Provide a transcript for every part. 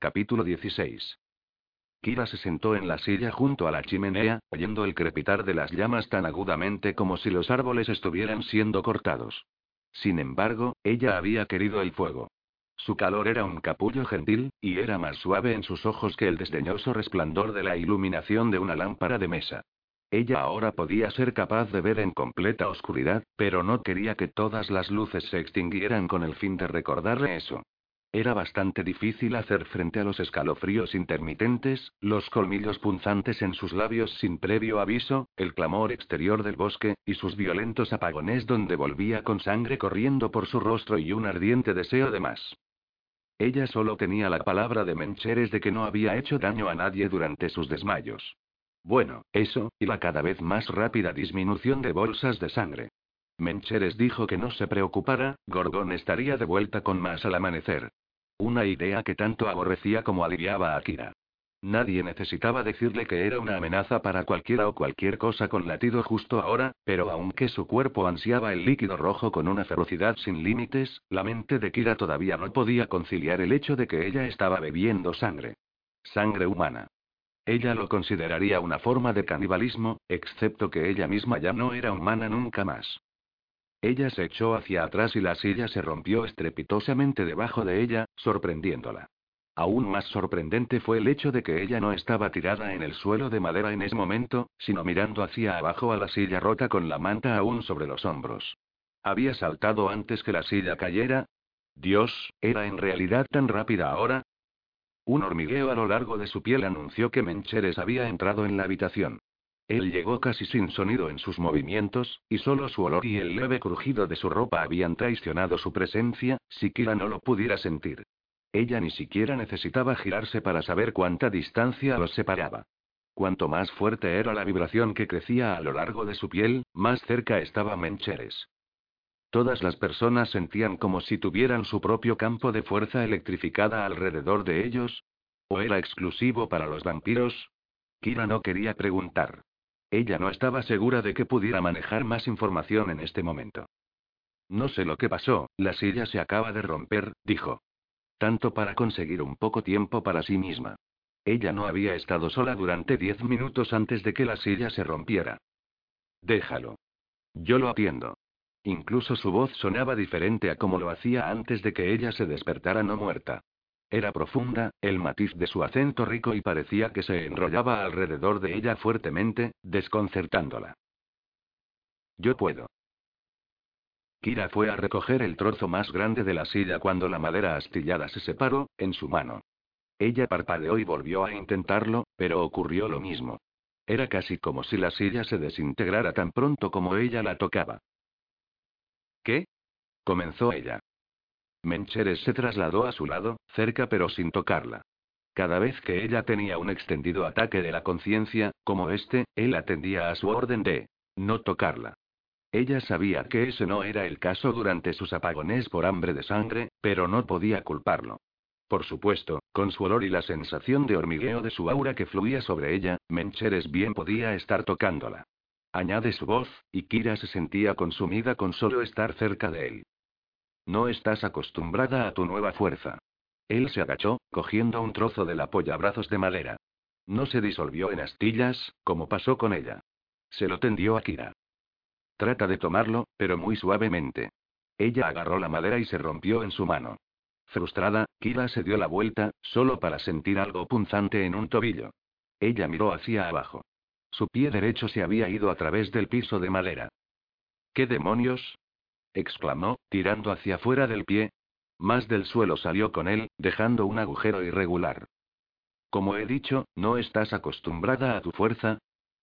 Capítulo 16. Kira se sentó en la silla junto a la chimenea, oyendo el crepitar de las llamas tan agudamente como si los árboles estuvieran siendo cortados. Sin embargo, ella había querido el fuego. Su calor era un capullo gentil, y era más suave en sus ojos que el desdeñoso resplandor de la iluminación de una lámpara de mesa. Ella ahora podía ser capaz de ver en completa oscuridad, pero no quería que todas las luces se extinguieran con el fin de recordarle eso. Era bastante difícil hacer frente a los escalofríos intermitentes, los colmillos punzantes en sus labios sin previo aviso, el clamor exterior del bosque, y sus violentos apagones donde volvía con sangre corriendo por su rostro y un ardiente deseo de más. Ella solo tenía la palabra de Mencheres de que no había hecho daño a nadie durante sus desmayos. Bueno, eso, y la cada vez más rápida disminución de bolsas de sangre. Mencheres dijo que no se preocupara, Gorgón estaría de vuelta con más al amanecer. Una idea que tanto aborrecía como aliviaba a Kira. Nadie necesitaba decirle que era una amenaza para cualquiera o cualquier cosa con latido justo ahora, pero aunque su cuerpo ansiaba el líquido rojo con una ferocidad sin límites, la mente de Kira todavía no podía conciliar el hecho de que ella estaba bebiendo sangre. Sangre humana. Ella lo consideraría una forma de canibalismo, excepto que ella misma ya no era humana nunca más. Ella se echó hacia atrás y la silla se rompió estrepitosamente debajo de ella, sorprendiéndola. Aún más sorprendente fue el hecho de que ella no estaba tirada en el suelo de madera en ese momento, sino mirando hacia abajo a la silla rota con la manta aún sobre los hombros. ¿Había saltado antes que la silla cayera? Dios, ¿era en realidad tan rápida ahora? Un hormigueo a lo largo de su piel anunció que Mencheres había entrado en la habitación. Él llegó casi sin sonido en sus movimientos, y solo su olor y el leve crujido de su ropa habían traicionado su presencia, siquiera no lo pudiera sentir. Ella ni siquiera necesitaba girarse para saber cuánta distancia los separaba. Cuanto más fuerte era la vibración que crecía a lo largo de su piel, más cerca estaba Mencheres. Todas las personas sentían como si tuvieran su propio campo de fuerza electrificada alrededor de ellos. ¿O era exclusivo para los vampiros? Kira no quería preguntar. Ella no estaba segura de que pudiera manejar más información en este momento. No sé lo que pasó, la silla se acaba de romper, dijo. Tanto para conseguir un poco tiempo para sí misma. Ella no había estado sola durante diez minutos antes de que la silla se rompiera. Déjalo. Yo lo atiendo. Incluso su voz sonaba diferente a como lo hacía antes de que ella se despertara no muerta. Era profunda, el matiz de su acento rico y parecía que se enrollaba alrededor de ella fuertemente, desconcertándola. Yo puedo. Kira fue a recoger el trozo más grande de la silla cuando la madera astillada se separó, en su mano. Ella parpadeó y volvió a intentarlo, pero ocurrió lo mismo. Era casi como si la silla se desintegrara tan pronto como ella la tocaba. ¿Qué? comenzó ella. Mencheres se trasladó a su lado, cerca pero sin tocarla. Cada vez que ella tenía un extendido ataque de la conciencia, como este, él atendía a su orden de no tocarla. Ella sabía que ese no era el caso durante sus apagones por hambre de sangre, pero no podía culparlo. Por supuesto, con su olor y la sensación de hormigueo de su aura que fluía sobre ella, Mencheres bien podía estar tocándola. Añade su voz, y Kira se sentía consumida con solo estar cerca de él. No estás acostumbrada a tu nueva fuerza. Él se agachó, cogiendo un trozo del apoyabrazos de madera. No se disolvió en astillas, como pasó con ella. Se lo tendió a Kira. Trata de tomarlo, pero muy suavemente. Ella agarró la madera y se rompió en su mano. Frustrada, Kira se dio la vuelta, solo para sentir algo punzante en un tobillo. Ella miró hacia abajo. Su pie derecho se había ido a través del piso de madera. ¿Qué demonios? Exclamó, tirando hacia fuera del pie. Más del suelo salió con él, dejando un agujero irregular. Como he dicho, no estás acostumbrada a tu fuerza,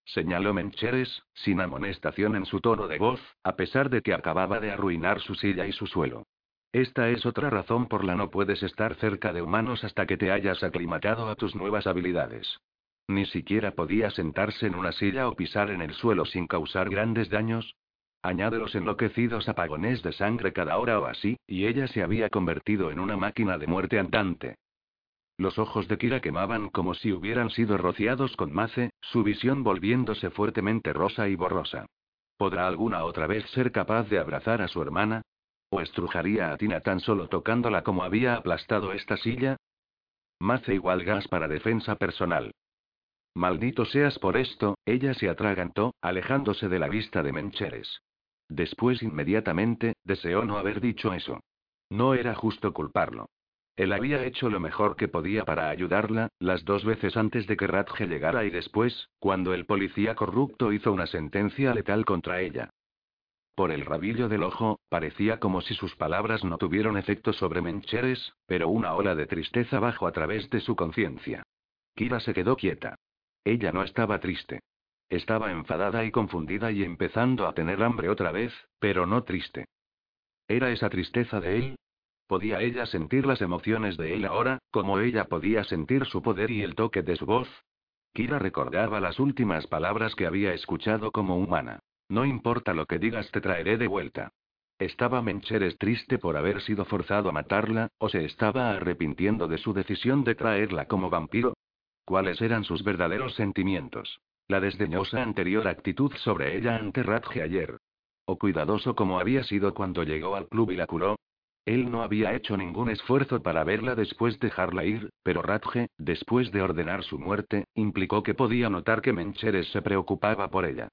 señaló Mencheres, sin amonestación en su tono de voz, a pesar de que acababa de arruinar su silla y su suelo. Esta es otra razón por la no puedes estar cerca de humanos hasta que te hayas aclimatado a tus nuevas habilidades. Ni siquiera podía sentarse en una silla o pisar en el suelo sin causar grandes daños. Añade los enloquecidos apagones de sangre cada hora o así, y ella se había convertido en una máquina de muerte andante. Los ojos de Kira quemaban como si hubieran sido rociados con mace, su visión volviéndose fuertemente rosa y borrosa. ¿Podrá alguna otra vez ser capaz de abrazar a su hermana? ¿O estrujaría a Tina tan solo tocándola como había aplastado esta silla? Mace igual gas para defensa personal. Maldito seas por esto, ella se atragantó, alejándose de la vista de Mencheres. Después inmediatamente, deseó no haber dicho eso. No era justo culparlo. Él había hecho lo mejor que podía para ayudarla, las dos veces antes de que Radge llegara y después, cuando el policía corrupto hizo una sentencia letal contra ella. Por el rabillo del ojo, parecía como si sus palabras no tuvieran efecto sobre Mencheres, pero una ola de tristeza bajó a través de su conciencia. Kira se quedó quieta. Ella no estaba triste. Estaba enfadada y confundida y empezando a tener hambre otra vez, pero no triste. ¿Era esa tristeza de él? ¿Podía ella sentir las emociones de él ahora, como ella podía sentir su poder y el toque de su voz? Kira recordaba las últimas palabras que había escuchado como humana. No importa lo que digas, te traeré de vuelta. ¿Estaba Mencheres triste por haber sido forzado a matarla, o se estaba arrepintiendo de su decisión de traerla como vampiro? ¿Cuáles eran sus verdaderos sentimientos? La desdeñosa anterior actitud sobre ella ante Radge ayer. O cuidadoso como había sido cuando llegó al club y la curó, él no había hecho ningún esfuerzo para verla después de dejarla ir, pero Radge, después de ordenar su muerte, implicó que podía notar que Mencheres se preocupaba por ella.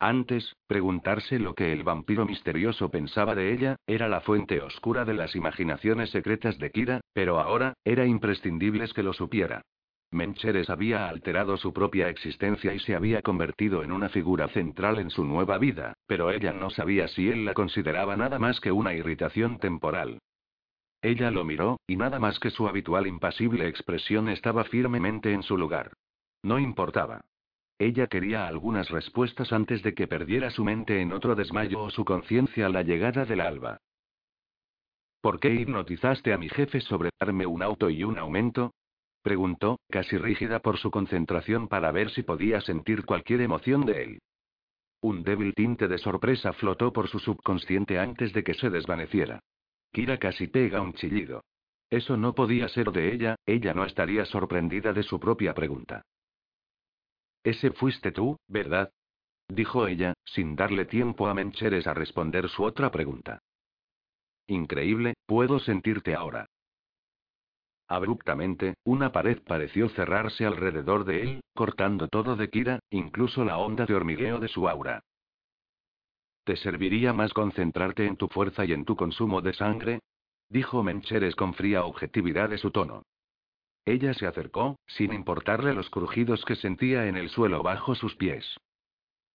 Antes, preguntarse lo que el vampiro misterioso pensaba de ella, era la fuente oscura de las imaginaciones secretas de Kira, pero ahora, era imprescindible que lo supiera. Mencheres había alterado su propia existencia y se había convertido en una figura central en su nueva vida, pero ella no sabía si él la consideraba nada más que una irritación temporal. Ella lo miró, y nada más que su habitual impasible expresión estaba firmemente en su lugar. No importaba. Ella quería algunas respuestas antes de que perdiera su mente en otro desmayo o su conciencia a la llegada del alba. ¿Por qué hipnotizaste a mi jefe sobre darme un auto y un aumento? Preguntó, casi rígida por su concentración para ver si podía sentir cualquier emoción de él. Un débil tinte de sorpresa flotó por su subconsciente antes de que se desvaneciera. Kira casi pega un chillido. Eso no podía ser de ella, ella no estaría sorprendida de su propia pregunta. Ese fuiste tú, ¿verdad? dijo ella, sin darle tiempo a Mencheres a responder su otra pregunta. Increíble, puedo sentirte ahora. Abruptamente, una pared pareció cerrarse alrededor de él, cortando todo de Kira, incluso la onda de hormigueo de su aura. ¿Te serviría más concentrarte en tu fuerza y en tu consumo de sangre? dijo Mencheres con fría objetividad de su tono. Ella se acercó, sin importarle los crujidos que sentía en el suelo bajo sus pies.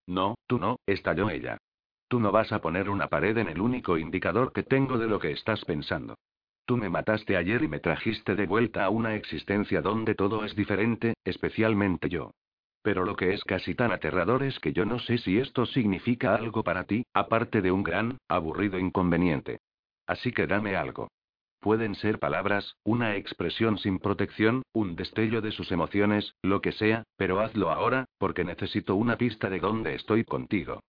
No, tú no, estalló ella. Tú no vas a poner una pared en el único indicador que tengo de lo que estás pensando. Tú me mataste ayer y me trajiste de vuelta a una existencia donde todo es diferente, especialmente yo. Pero lo que es casi tan aterrador es que yo no sé si esto significa algo para ti, aparte de un gran, aburrido inconveniente. Así que dame algo. Pueden ser palabras, una expresión sin protección, un destello de sus emociones, lo que sea, pero hazlo ahora, porque necesito una pista de dónde estoy contigo.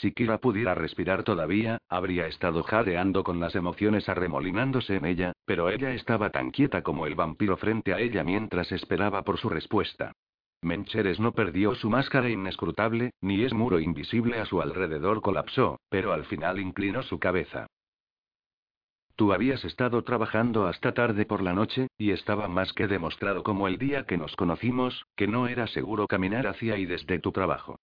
Si Kira pudiera respirar todavía, habría estado jadeando con las emociones arremolinándose en ella, pero ella estaba tan quieta como el vampiro frente a ella mientras esperaba por su respuesta. Mencheres no perdió su máscara inescrutable, ni es muro invisible a su alrededor colapsó, pero al final inclinó su cabeza. Tú habías estado trabajando hasta tarde por la noche, y estaba más que demostrado como el día que nos conocimos, que no era seguro caminar hacia y desde tu trabajo.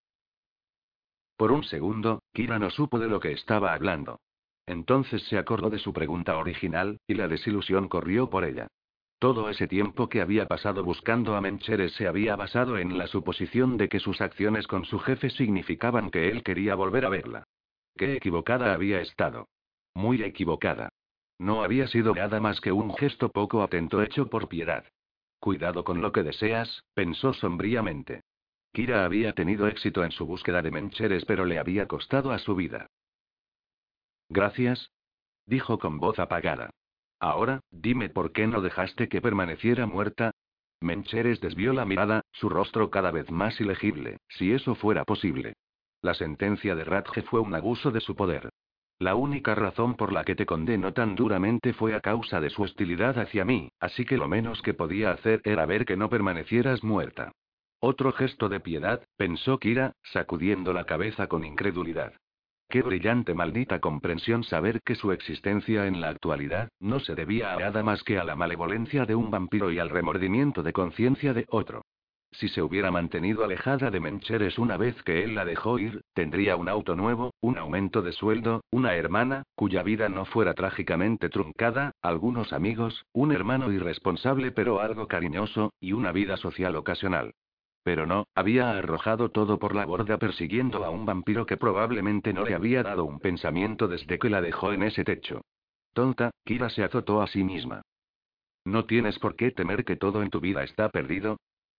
Por un segundo, Kira no supo de lo que estaba hablando. Entonces se acordó de su pregunta original, y la desilusión corrió por ella. Todo ese tiempo que había pasado buscando a Mencheres se había basado en la suposición de que sus acciones con su jefe significaban que él quería volver a verla. Qué equivocada había estado. Muy equivocada. No había sido nada más que un gesto poco atento hecho por piedad. Cuidado con lo que deseas, pensó sombríamente. Kira había tenido éxito en su búsqueda de Mencheres, pero le había costado a su vida. Gracias. dijo con voz apagada. Ahora, dime por qué no dejaste que permaneciera muerta. Mencheres desvió la mirada, su rostro cada vez más ilegible, si eso fuera posible. La sentencia de Radge fue un abuso de su poder. La única razón por la que te condenó tan duramente fue a causa de su hostilidad hacia mí, así que lo menos que podía hacer era ver que no permanecieras muerta. Otro gesto de piedad, pensó Kira, sacudiendo la cabeza con incredulidad. Qué brillante maldita comprensión saber que su existencia en la actualidad no se debía a nada más que a la malevolencia de un vampiro y al remordimiento de conciencia de otro. Si se hubiera mantenido alejada de Mencheres una vez que él la dejó ir, tendría un auto nuevo, un aumento de sueldo, una hermana, cuya vida no fuera trágicamente truncada, algunos amigos, un hermano irresponsable pero algo cariñoso, y una vida social ocasional. Pero no, había arrojado todo por la borda persiguiendo a un vampiro que probablemente no le había dado un pensamiento desde que la dejó en ese techo. Tonta, Kira se azotó a sí misma. No tienes por qué temer que todo en tu vida está perdido.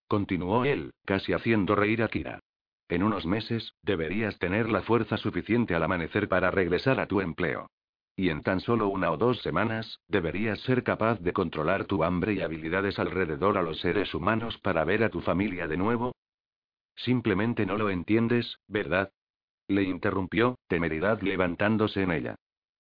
Continuó él, casi haciendo reír a Kira. En unos meses, deberías tener la fuerza suficiente al amanecer para regresar a tu empleo. Y en tan solo una o dos semanas, deberías ser capaz de controlar tu hambre y habilidades alrededor a los seres humanos para ver a tu familia de nuevo. Simplemente no lo entiendes, ¿verdad? Le interrumpió, temeridad levantándose en ella.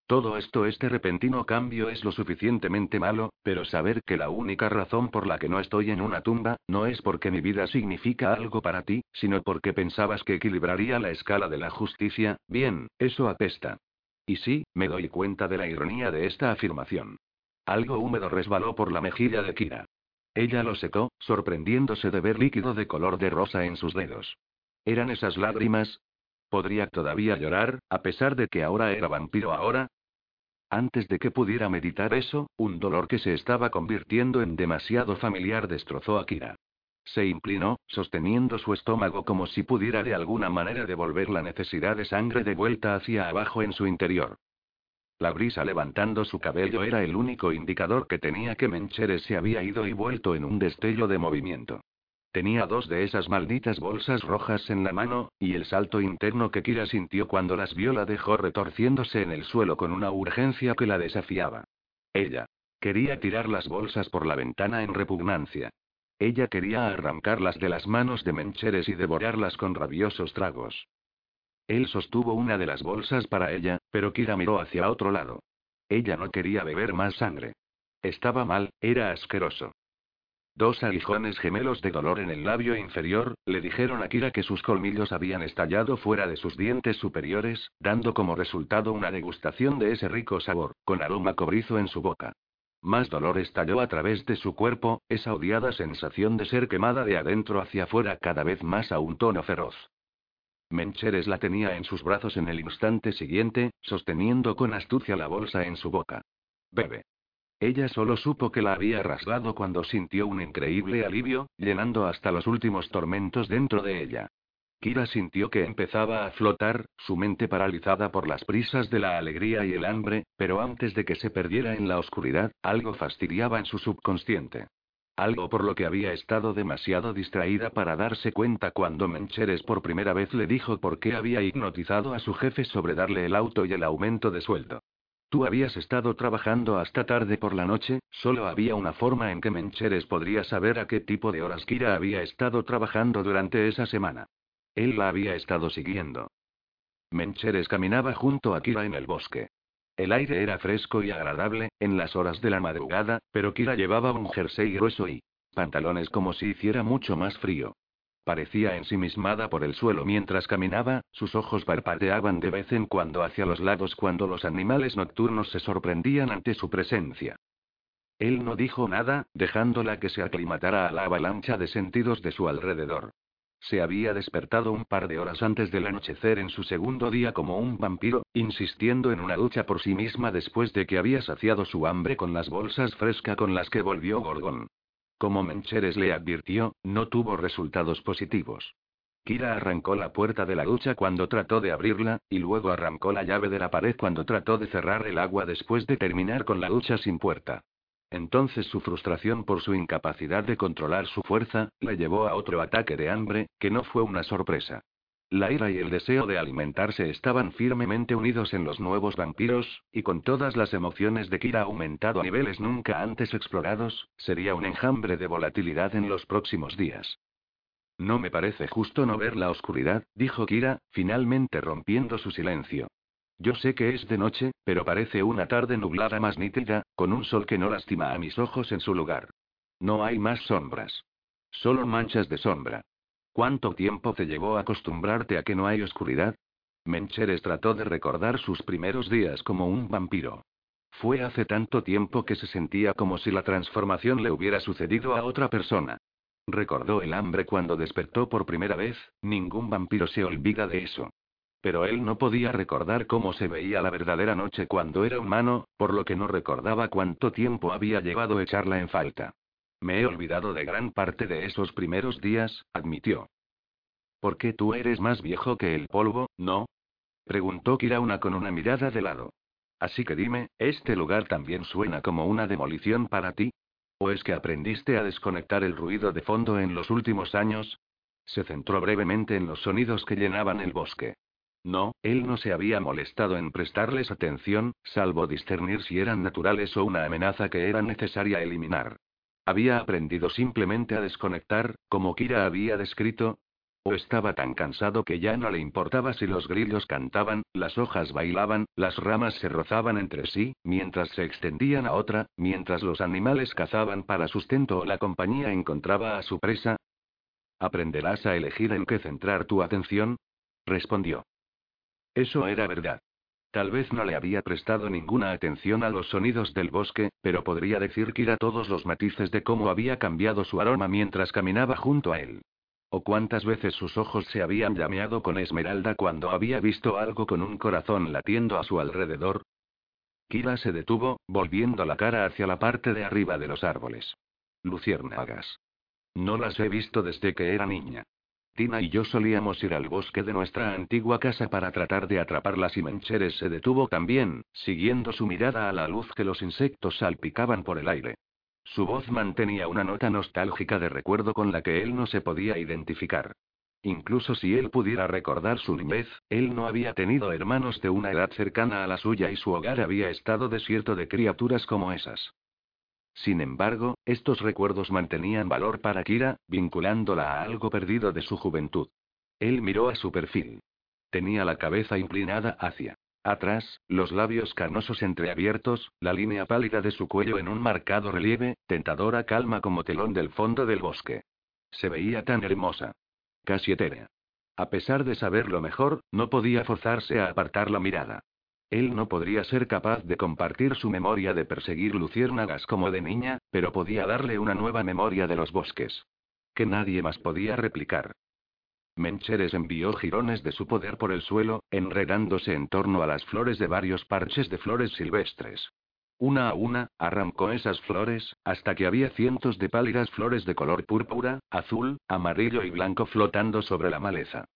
Todo esto, este repentino cambio es lo suficientemente malo, pero saber que la única razón por la que no estoy en una tumba, no es porque mi vida significa algo para ti, sino porque pensabas que equilibraría la escala de la justicia, bien, eso apesta. Y sí, me doy cuenta de la ironía de esta afirmación. Algo húmedo resbaló por la mejilla de Kira. Ella lo secó, sorprendiéndose de ver líquido de color de rosa en sus dedos. ¿Eran esas lágrimas? ¿Podría todavía llorar, a pesar de que ahora era vampiro ahora? Antes de que pudiera meditar eso, un dolor que se estaba convirtiendo en demasiado familiar destrozó a Kira. Se inclinó, sosteniendo su estómago como si pudiera de alguna manera devolver la necesidad de sangre de vuelta hacia abajo en su interior. La brisa levantando su cabello era el único indicador que tenía que Mencheres se había ido y vuelto en un destello de movimiento. Tenía dos de esas malditas bolsas rojas en la mano, y el salto interno que Kira sintió cuando las vio la dejó retorciéndose en el suelo con una urgencia que la desafiaba. Ella. Quería tirar las bolsas por la ventana en repugnancia. Ella quería arrancarlas de las manos de Mencheres y devorarlas con rabiosos tragos. Él sostuvo una de las bolsas para ella, pero Kira miró hacia otro lado. Ella no quería beber más sangre. Estaba mal, era asqueroso. Dos aguijones gemelos de dolor en el labio inferior, le dijeron a Kira que sus colmillos habían estallado fuera de sus dientes superiores, dando como resultado una degustación de ese rico sabor, con aroma cobrizo en su boca. Más dolor estalló a través de su cuerpo, esa odiada sensación de ser quemada de adentro hacia afuera cada vez más a un tono feroz. Mencheres la tenía en sus brazos en el instante siguiente, sosteniendo con astucia la bolsa en su boca. Bebe. Ella solo supo que la había rasgado cuando sintió un increíble alivio, llenando hasta los últimos tormentos dentro de ella. Kira sintió que empezaba a flotar, su mente paralizada por las prisas de la alegría y el hambre, pero antes de que se perdiera en la oscuridad, algo fastidiaba en su subconsciente. Algo por lo que había estado demasiado distraída para darse cuenta cuando Mencheres por primera vez le dijo por qué había hipnotizado a su jefe sobre darle el auto y el aumento de sueldo. Tú habías estado trabajando hasta tarde por la noche, solo había una forma en que Mencheres podría saber a qué tipo de horas Kira había estado trabajando durante esa semana. Él la había estado siguiendo. Mencheres caminaba junto a Kira en el bosque. El aire era fresco y agradable, en las horas de la madrugada, pero Kira llevaba un jersey grueso y pantalones como si hiciera mucho más frío. Parecía ensimismada por el suelo mientras caminaba, sus ojos parpadeaban de vez en cuando hacia los lados cuando los animales nocturnos se sorprendían ante su presencia. Él no dijo nada, dejándola que se aclimatara a la avalancha de sentidos de su alrededor. Se había despertado un par de horas antes del anochecer en su segundo día como un vampiro, insistiendo en una ducha por sí misma después de que había saciado su hambre con las bolsas fresca con las que volvió Gorgon. Como Mencheres le advirtió, no tuvo resultados positivos. Kira arrancó la puerta de la ducha cuando trató de abrirla, y luego arrancó la llave de la pared cuando trató de cerrar el agua después de terminar con la ducha sin puerta. Entonces su frustración por su incapacidad de controlar su fuerza, le llevó a otro ataque de hambre, que no fue una sorpresa. La ira y el deseo de alimentarse estaban firmemente unidos en los nuevos vampiros, y con todas las emociones de Kira aumentado a niveles nunca antes explorados, sería un enjambre de volatilidad en los próximos días. No me parece justo no ver la oscuridad, dijo Kira, finalmente rompiendo su silencio. Yo sé que es de noche, pero parece una tarde nublada más nítida, con un sol que no lastima a mis ojos en su lugar. No hay más sombras. Solo manchas de sombra. ¿Cuánto tiempo te llevó acostumbrarte a que no hay oscuridad? Mencheres trató de recordar sus primeros días como un vampiro. Fue hace tanto tiempo que se sentía como si la transformación le hubiera sucedido a otra persona. Recordó el hambre cuando despertó por primera vez, ningún vampiro se olvida de eso. Pero él no podía recordar cómo se veía la verdadera noche cuando era humano, por lo que no recordaba cuánto tiempo había llevado echarla en falta. Me he olvidado de gran parte de esos primeros días, admitió. ¿Por qué tú eres más viejo que el polvo, no? preguntó Kirauna con una mirada de lado. Así que dime, ¿este lugar también suena como una demolición para ti? ¿O es que aprendiste a desconectar el ruido de fondo en los últimos años? Se centró brevemente en los sonidos que llenaban el bosque. No, él no se había molestado en prestarles atención, salvo discernir si eran naturales o una amenaza que era necesaria eliminar. Había aprendido simplemente a desconectar, como Kira había descrito. O estaba tan cansado que ya no le importaba si los grillos cantaban, las hojas bailaban, las ramas se rozaban entre sí, mientras se extendían a otra, mientras los animales cazaban para sustento o la compañía encontraba a su presa. ¿Aprenderás a elegir en qué centrar tu atención? respondió. Eso era verdad. Tal vez no le había prestado ninguna atención a los sonidos del bosque, pero podría decir que era todos los matices de cómo había cambiado su aroma mientras caminaba junto a él. O cuántas veces sus ojos se habían llameado con esmeralda cuando había visto algo con un corazón latiendo a su alrededor. Kira se detuvo, volviendo la cara hacia la parte de arriba de los árboles. Luciérnagas. No las he visto desde que era niña. Tina y yo solíamos ir al bosque de nuestra antigua casa para tratar de atraparlas y Mencheres se detuvo también, siguiendo su mirada a la luz que los insectos salpicaban por el aire. Su voz mantenía una nota nostálgica de recuerdo con la que él no se podía identificar. Incluso si él pudiera recordar su niñez, él no había tenido hermanos de una edad cercana a la suya y su hogar había estado desierto de criaturas como esas. Sin embargo, estos recuerdos mantenían valor para Kira, vinculándola a algo perdido de su juventud. Él miró a su perfil. Tenía la cabeza inclinada hacia atrás, los labios carnosos entreabiertos, la línea pálida de su cuello en un marcado relieve, tentadora calma como telón del fondo del bosque. Se veía tan hermosa. Casi etérea. A pesar de saberlo mejor, no podía forzarse a apartar la mirada. Él no podría ser capaz de compartir su memoria de perseguir luciérnagas como de niña, pero podía darle una nueva memoria de los bosques. Que nadie más podía replicar. Mencheres envió jirones de su poder por el suelo, enredándose en torno a las flores de varios parches de flores silvestres. Una a una, arrancó esas flores, hasta que había cientos de pálidas flores de color púrpura, azul, amarillo y blanco flotando sobre la maleza.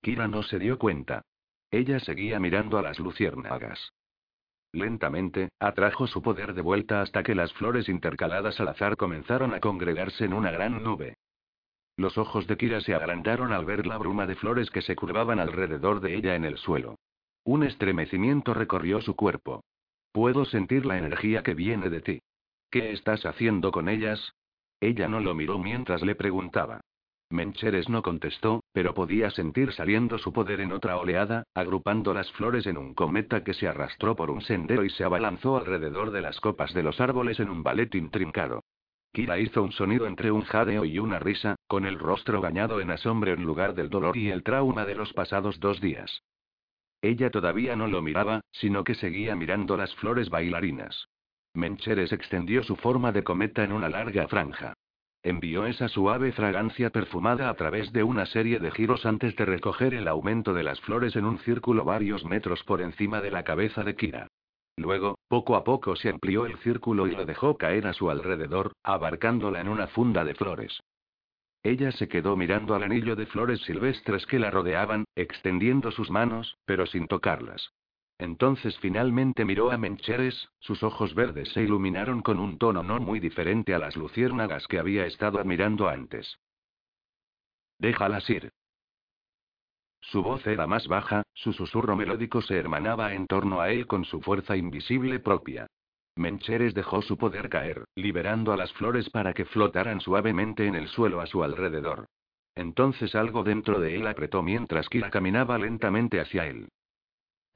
Kira no se dio cuenta. Ella seguía mirando a las luciérnagas. Lentamente, atrajo su poder de vuelta hasta que las flores intercaladas al azar comenzaron a congregarse en una gran nube. Los ojos de Kira se agrandaron al ver la bruma de flores que se curvaban alrededor de ella en el suelo. Un estremecimiento recorrió su cuerpo. Puedo sentir la energía que viene de ti. ¿Qué estás haciendo con ellas? Ella no lo miró mientras le preguntaba. Mencheres no contestó, pero podía sentir saliendo su poder en otra oleada, agrupando las flores en un cometa que se arrastró por un sendero y se abalanzó alrededor de las copas de los árboles en un ballet intrincado. Kira hizo un sonido entre un jadeo y una risa, con el rostro bañado en asombro en lugar del dolor y el trauma de los pasados dos días. Ella todavía no lo miraba, sino que seguía mirando las flores bailarinas. Mencheres extendió su forma de cometa en una larga franja. Envió esa suave fragancia perfumada a través de una serie de giros antes de recoger el aumento de las flores en un círculo varios metros por encima de la cabeza de Kira. Luego, poco a poco se amplió el círculo y lo dejó caer a su alrededor, abarcándola en una funda de flores. Ella se quedó mirando al anillo de flores silvestres que la rodeaban, extendiendo sus manos, pero sin tocarlas. Entonces finalmente miró a Mencheres, sus ojos verdes se iluminaron con un tono no muy diferente a las luciérnagas que había estado admirando antes. Déjalas ir. Su voz era más baja, su susurro melódico se hermanaba en torno a él con su fuerza invisible propia. Mencheres dejó su poder caer, liberando a las flores para que flotaran suavemente en el suelo a su alrededor. Entonces algo dentro de él apretó mientras Kira caminaba lentamente hacia él.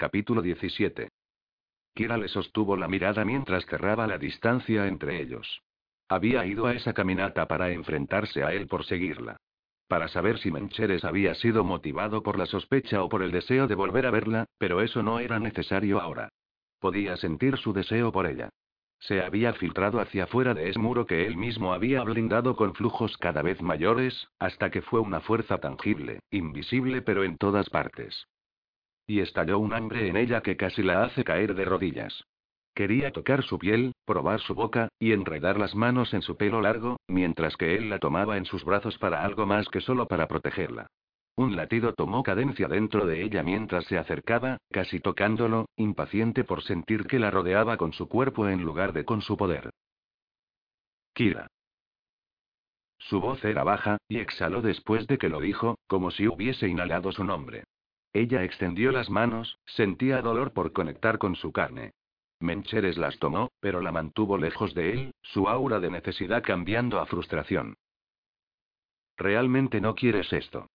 Capítulo 17. Kira le sostuvo la mirada mientras cerraba la distancia entre ellos. Había ido a esa caminata para enfrentarse a él por seguirla. Para saber si Mencheres había sido motivado por la sospecha o por el deseo de volver a verla, pero eso no era necesario ahora. Podía sentir su deseo por ella. Se había filtrado hacia afuera de ese muro que él mismo había blindado con flujos cada vez mayores, hasta que fue una fuerza tangible, invisible pero en todas partes. Y estalló un hambre en ella que casi la hace caer de rodillas. Quería tocar su piel, probar su boca, y enredar las manos en su pelo largo, mientras que él la tomaba en sus brazos para algo más que solo para protegerla. Un latido tomó cadencia dentro de ella mientras se acercaba, casi tocándolo, impaciente por sentir que la rodeaba con su cuerpo en lugar de con su poder. Kira. Su voz era baja, y exhaló después de que lo dijo, como si hubiese inhalado su nombre. Ella extendió las manos, sentía dolor por conectar con su carne. Mencheres las tomó, pero la mantuvo lejos de él, su aura de necesidad cambiando a frustración. ¿Realmente no quieres esto?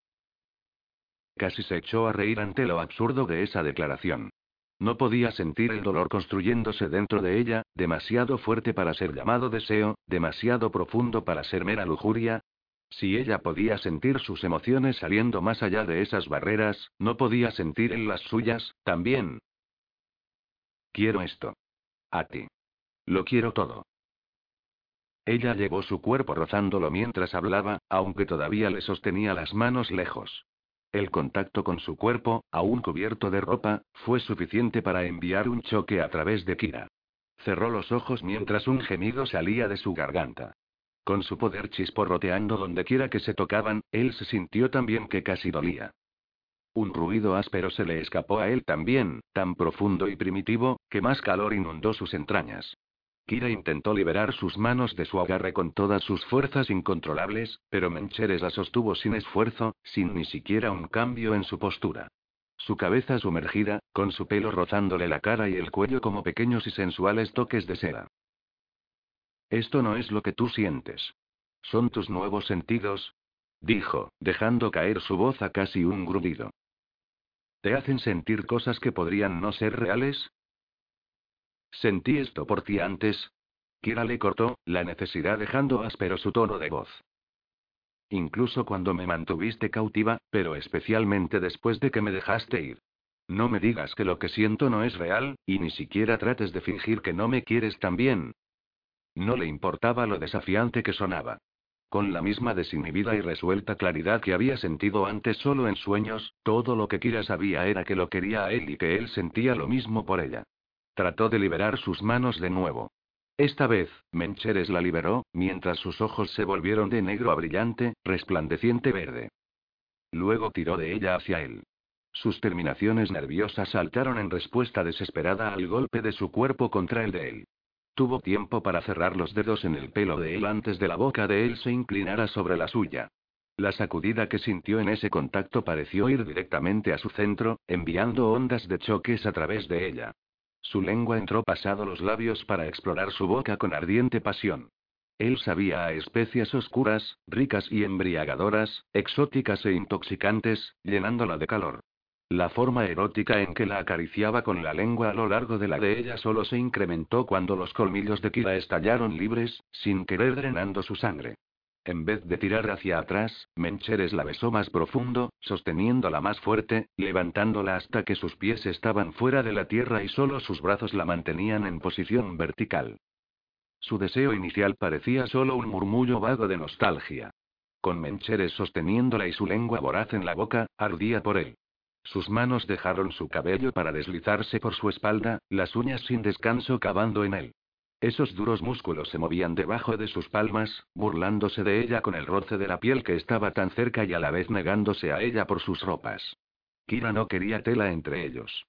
Casi se echó a reír ante lo absurdo de esa declaración. No podía sentir el dolor construyéndose dentro de ella, demasiado fuerte para ser llamado deseo, demasiado profundo para ser mera lujuria. Si ella podía sentir sus emociones saliendo más allá de esas barreras, ¿no podía sentir en las suyas, también? Quiero esto. A ti. Lo quiero todo. Ella llevó su cuerpo rozándolo mientras hablaba, aunque todavía le sostenía las manos lejos. El contacto con su cuerpo, aún cubierto de ropa, fue suficiente para enviar un choque a través de Kira. Cerró los ojos mientras un gemido salía de su garganta. Con su poder chisporroteando donde quiera que se tocaban, él se sintió también que casi dolía. Un ruido áspero se le escapó a él también, tan profundo y primitivo, que más calor inundó sus entrañas. Kira intentó liberar sus manos de su agarre con todas sus fuerzas incontrolables, pero Mencheres la sostuvo sin esfuerzo, sin ni siquiera un cambio en su postura. Su cabeza sumergida, con su pelo rozándole la cara y el cuello como pequeños y sensuales toques de seda. Esto no es lo que tú sientes. Son tus nuevos sentidos, dijo, dejando caer su voz a casi un grudido. ¿Te hacen sentir cosas que podrían no ser reales? Sentí esto por ti antes. Kira le cortó, la necesidad dejando áspero su tono de voz. Incluso cuando me mantuviste cautiva, pero especialmente después de que me dejaste ir. No me digas que lo que siento no es real, y ni siquiera trates de fingir que no me quieres tan bien. No le importaba lo desafiante que sonaba. Con la misma desinhibida y resuelta claridad que había sentido antes solo en sueños, todo lo que Kira sabía era que lo quería a él y que él sentía lo mismo por ella. Trató de liberar sus manos de nuevo. Esta vez, Mencheres la liberó, mientras sus ojos se volvieron de negro a brillante, resplandeciente verde. Luego tiró de ella hacia él. Sus terminaciones nerviosas saltaron en respuesta desesperada al golpe de su cuerpo contra el de él. Tuvo tiempo para cerrar los dedos en el pelo de él antes de la boca de él se inclinara sobre la suya. La sacudida que sintió en ese contacto pareció ir directamente a su centro, enviando ondas de choques a través de ella. Su lengua entró pasado los labios para explorar su boca con ardiente pasión. Él sabía a especias oscuras, ricas y embriagadoras, exóticas e intoxicantes, llenándola de calor. La forma erótica en que la acariciaba con la lengua a lo largo de la de ella solo se incrementó cuando los colmillos de Kira estallaron libres, sin querer drenando su sangre. En vez de tirar hacia atrás, Mencheres la besó más profundo, sosteniéndola más fuerte, levantándola hasta que sus pies estaban fuera de la tierra y solo sus brazos la mantenían en posición vertical. Su deseo inicial parecía solo un murmullo vago de nostalgia. Con Mencheres sosteniéndola y su lengua voraz en la boca, ardía por él. Sus manos dejaron su cabello para deslizarse por su espalda, las uñas sin descanso cavando en él. Esos duros músculos se movían debajo de sus palmas, burlándose de ella con el roce de la piel que estaba tan cerca y a la vez negándose a ella por sus ropas. Kira no quería tela entre ellos.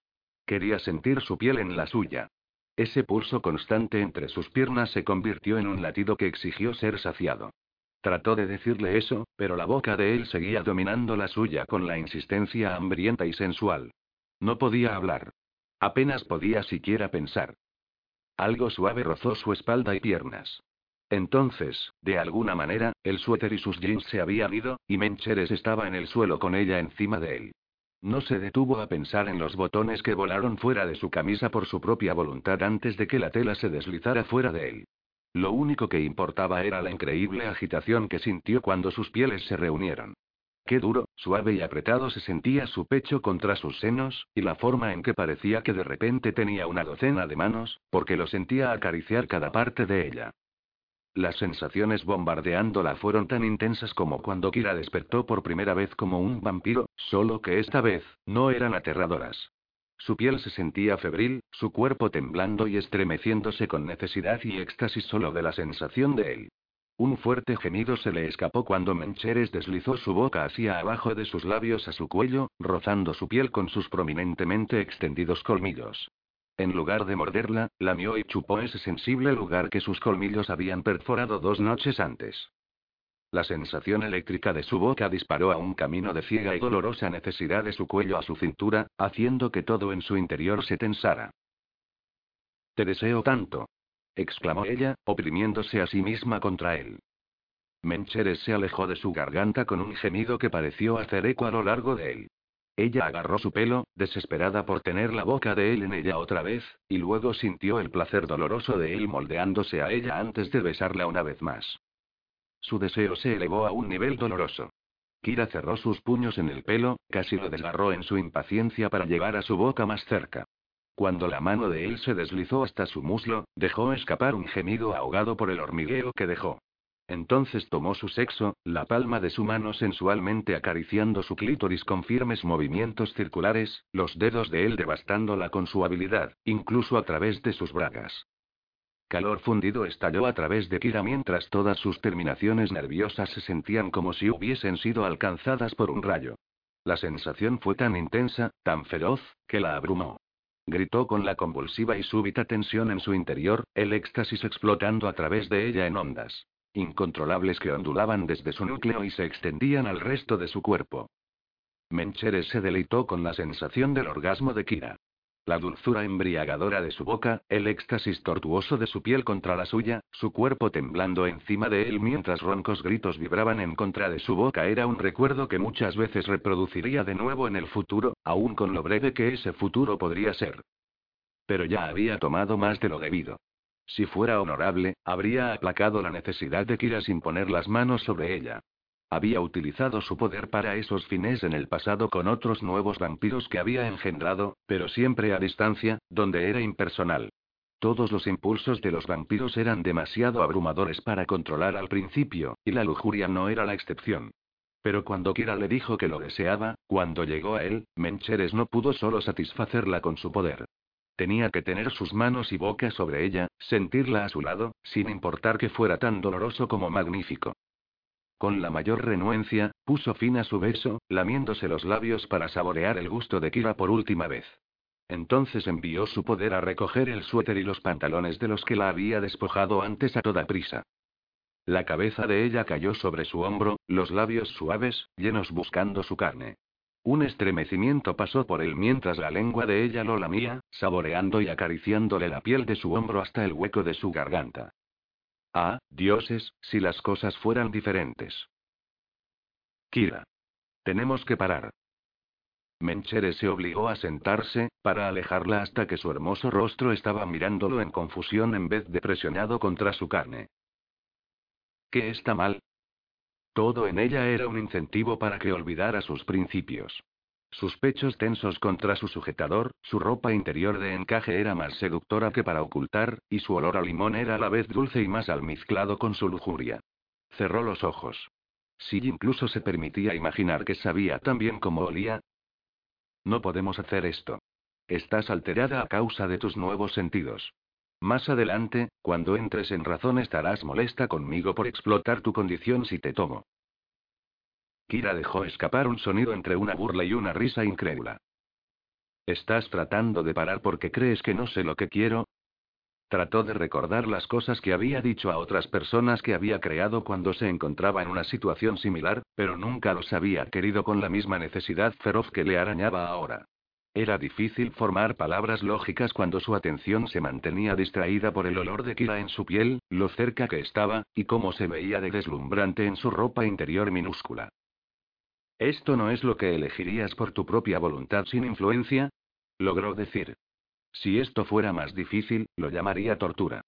Quería sentir su piel en la suya. Ese pulso constante entre sus piernas se convirtió en un latido que exigió ser saciado. Trató de decirle eso, pero la boca de él seguía dominando la suya con la insistencia hambrienta y sensual. No podía hablar. Apenas podía siquiera pensar. Algo suave rozó su espalda y piernas. Entonces, de alguna manera, el suéter y sus jeans se habían ido, y Mencheres estaba en el suelo con ella encima de él. No se detuvo a pensar en los botones que volaron fuera de su camisa por su propia voluntad antes de que la tela se deslizara fuera de él. Lo único que importaba era la increíble agitación que sintió cuando sus pieles se reunieron. Qué duro, suave y apretado se sentía su pecho contra sus senos, y la forma en que parecía que de repente tenía una docena de manos, porque lo sentía acariciar cada parte de ella. Las sensaciones bombardeándola fueron tan intensas como cuando Kira despertó por primera vez como un vampiro, solo que esta vez, no eran aterradoras. Su piel se sentía febril, su cuerpo temblando y estremeciéndose con necesidad y éxtasis solo de la sensación de él. Un fuerte gemido se le escapó cuando Mencheres deslizó su boca hacia abajo de sus labios a su cuello, rozando su piel con sus prominentemente extendidos colmillos. En lugar de morderla, lamió y chupó ese sensible lugar que sus colmillos habían perforado dos noches antes. La sensación eléctrica de su boca disparó a un camino de ciega y dolorosa necesidad de su cuello a su cintura, haciendo que todo en su interior se tensara. Te deseo tanto. exclamó ella, oprimiéndose a sí misma contra él. Mencheres se alejó de su garganta con un gemido que pareció hacer eco a lo largo de él. Ella agarró su pelo, desesperada por tener la boca de él en ella otra vez, y luego sintió el placer doloroso de él moldeándose a ella antes de besarla una vez más. Su deseo se elevó a un nivel doloroso. Kira cerró sus puños en el pelo, casi lo desgarró en su impaciencia para llegar a su boca más cerca. Cuando la mano de él se deslizó hasta su muslo, dejó escapar un gemido ahogado por el hormigueo que dejó. Entonces tomó su sexo, la palma de su mano sensualmente acariciando su clítoris con firmes movimientos circulares, los dedos de él devastándola con su habilidad, incluso a través de sus bragas. Calor fundido estalló a través de Kira mientras todas sus terminaciones nerviosas se sentían como si hubiesen sido alcanzadas por un rayo. La sensación fue tan intensa, tan feroz, que la abrumó. Gritó con la convulsiva y súbita tensión en su interior, el éxtasis explotando a través de ella en ondas incontrolables que ondulaban desde su núcleo y se extendían al resto de su cuerpo. Mencheres se deleitó con la sensación del orgasmo de Kira. La dulzura embriagadora de su boca, el éxtasis tortuoso de su piel contra la suya, su cuerpo temblando encima de él mientras roncos gritos vibraban en contra de su boca era un recuerdo que muchas veces reproduciría de nuevo en el futuro, aun con lo breve que ese futuro podría ser. Pero ya había tomado más de lo debido. Si fuera honorable, habría aplacado la necesidad de Kira sin poner las manos sobre ella. Había utilizado su poder para esos fines en el pasado con otros nuevos vampiros que había engendrado, pero siempre a distancia, donde era impersonal. Todos los impulsos de los vampiros eran demasiado abrumadores para controlar al principio, y la lujuria no era la excepción. Pero cuando Kira le dijo que lo deseaba, cuando llegó a él, Mencheres no pudo solo satisfacerla con su poder. Tenía que tener sus manos y boca sobre ella, sentirla a su lado, sin importar que fuera tan doloroso como magnífico. Con la mayor renuencia, puso fin a su beso, lamiéndose los labios para saborear el gusto de Kira por última vez. Entonces envió su poder a recoger el suéter y los pantalones de los que la había despojado antes a toda prisa. La cabeza de ella cayó sobre su hombro, los labios suaves, llenos buscando su carne. Un estremecimiento pasó por él mientras la lengua de ella lo lamía, saboreando y acariciándole la piel de su hombro hasta el hueco de su garganta. Ah, dioses, si las cosas fueran diferentes. Kira. Tenemos que parar. Menchere se obligó a sentarse, para alejarla hasta que su hermoso rostro estaba mirándolo en confusión en vez de presionado contra su carne. ¿Qué está mal? Todo en ella era un incentivo para que olvidara sus principios. Sus pechos tensos contra su sujetador, su ropa interior de encaje era más seductora que para ocultar, y su olor a limón era a la vez dulce y más almizclado con su lujuria. Cerró los ojos. Si incluso se permitía imaginar que sabía tan bien como olía. No podemos hacer esto. Estás alterada a causa de tus nuevos sentidos. Más adelante, cuando entres en razón estarás molesta conmigo por explotar tu condición si te tomo. Kira dejó escapar un sonido entre una burla y una risa incrédula. ¿Estás tratando de parar porque crees que no sé lo que quiero? Trató de recordar las cosas que había dicho a otras personas que había creado cuando se encontraba en una situación similar, pero nunca los había querido con la misma necesidad feroz que le arañaba ahora. Era difícil formar palabras lógicas cuando su atención se mantenía distraída por el olor de Kira en su piel, lo cerca que estaba, y cómo se veía de deslumbrante en su ropa interior minúscula. ¿Esto no es lo que elegirías por tu propia voluntad sin influencia? Logró decir. Si esto fuera más difícil, lo llamaría tortura.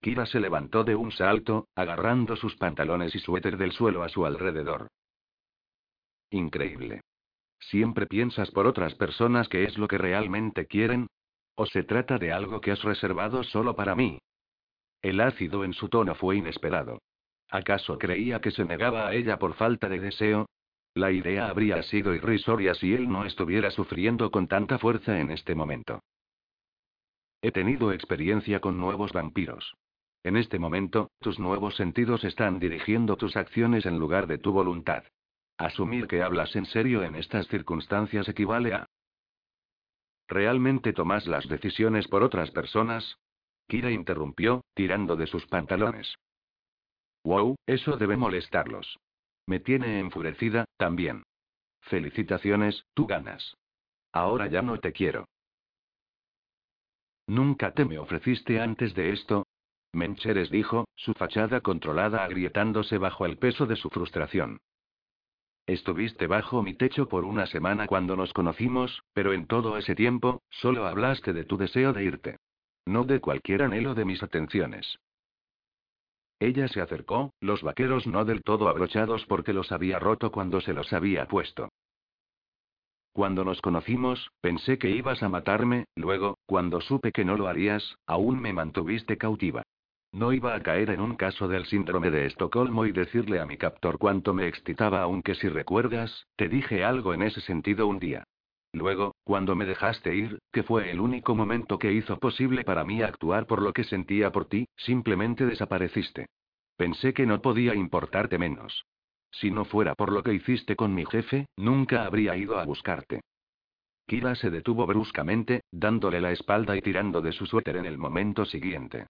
Kira se levantó de un salto, agarrando sus pantalones y suéter del suelo a su alrededor. Increíble. ¿Siempre piensas por otras personas qué es lo que realmente quieren? ¿O se trata de algo que has reservado solo para mí? El ácido en su tono fue inesperado. ¿Acaso creía que se negaba a ella por falta de deseo? La idea habría sido irrisoria si él no estuviera sufriendo con tanta fuerza en este momento. He tenido experiencia con nuevos vampiros. En este momento, tus nuevos sentidos están dirigiendo tus acciones en lugar de tu voluntad. Asumir que hablas en serio en estas circunstancias equivale a... ¿Realmente tomas las decisiones por otras personas? Kira interrumpió, tirando de sus pantalones. Wow, eso debe molestarlos. Me tiene enfurecida, también. Felicitaciones, tú ganas. Ahora ya no te quiero. ¿Nunca te me ofreciste antes de esto? Mencheres dijo, su fachada controlada agrietándose bajo el peso de su frustración. Estuviste bajo mi techo por una semana cuando nos conocimos, pero en todo ese tiempo, solo hablaste de tu deseo de irte. No de cualquier anhelo de mis atenciones. Ella se acercó, los vaqueros no del todo abrochados porque los había roto cuando se los había puesto. Cuando nos conocimos, pensé que ibas a matarme, luego, cuando supe que no lo harías, aún me mantuviste cautiva. No iba a caer en un caso del síndrome de Estocolmo y decirle a mi captor cuánto me excitaba, aunque si recuerdas, te dije algo en ese sentido un día. Luego, cuando me dejaste ir, que fue el único momento que hizo posible para mí actuar por lo que sentía por ti, simplemente desapareciste. Pensé que no podía importarte menos. Si no fuera por lo que hiciste con mi jefe, nunca habría ido a buscarte. Kira se detuvo bruscamente, dándole la espalda y tirando de su suéter en el momento siguiente.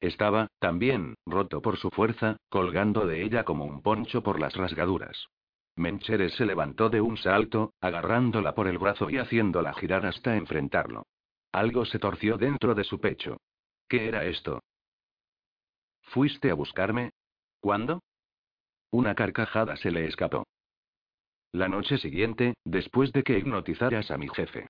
Estaba, también, roto por su fuerza, colgando de ella como un poncho por las rasgaduras. Mencheres se levantó de un salto, agarrándola por el brazo y haciéndola girar hasta enfrentarlo. Algo se torció dentro de su pecho. ¿Qué era esto? ¿Fuiste a buscarme? ¿Cuándo? Una carcajada se le escapó. La noche siguiente, después de que hipnotizaras a mi jefe.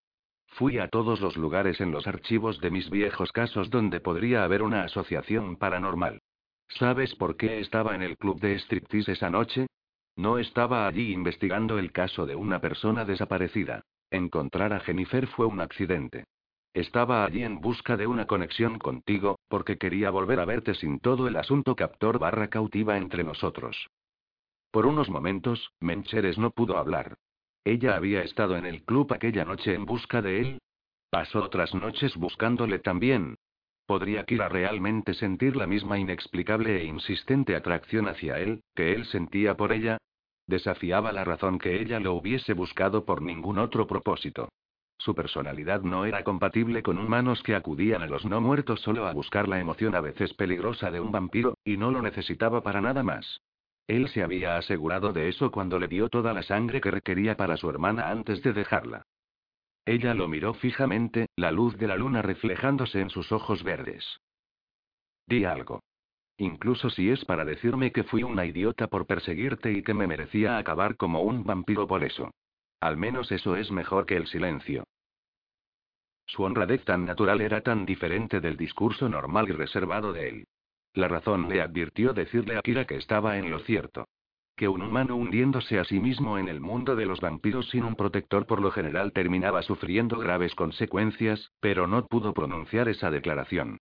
Fui a todos los lugares en los archivos de mis viejos casos donde podría haber una asociación paranormal. ¿Sabes por qué estaba en el club de striptease esa noche? No estaba allí investigando el caso de una persona desaparecida. Encontrar a Jennifer fue un accidente. Estaba allí en busca de una conexión contigo, porque quería volver a verte sin todo el asunto captor barra cautiva entre nosotros. Por unos momentos, Mencheres no pudo hablar. Ella había estado en el club aquella noche en busca de él. Pasó otras noches buscándole también. ¿Podría Kira realmente sentir la misma inexplicable e insistente atracción hacia él, que él sentía por ella? Desafiaba la razón que ella lo hubiese buscado por ningún otro propósito. Su personalidad no era compatible con humanos que acudían a los no muertos solo a buscar la emoción a veces peligrosa de un vampiro, y no lo necesitaba para nada más. Él se había asegurado de eso cuando le dio toda la sangre que requería para su hermana antes de dejarla. Ella lo miró fijamente, la luz de la luna reflejándose en sus ojos verdes. Di algo. Incluso si es para decirme que fui una idiota por perseguirte y que me merecía acabar como un vampiro por eso. Al menos eso es mejor que el silencio. Su honradez tan natural era tan diferente del discurso normal y reservado de él. La razón le advirtió decirle a Kira que estaba en lo cierto. Que un humano hundiéndose a sí mismo en el mundo de los vampiros sin un protector por lo general terminaba sufriendo graves consecuencias, pero no pudo pronunciar esa declaración.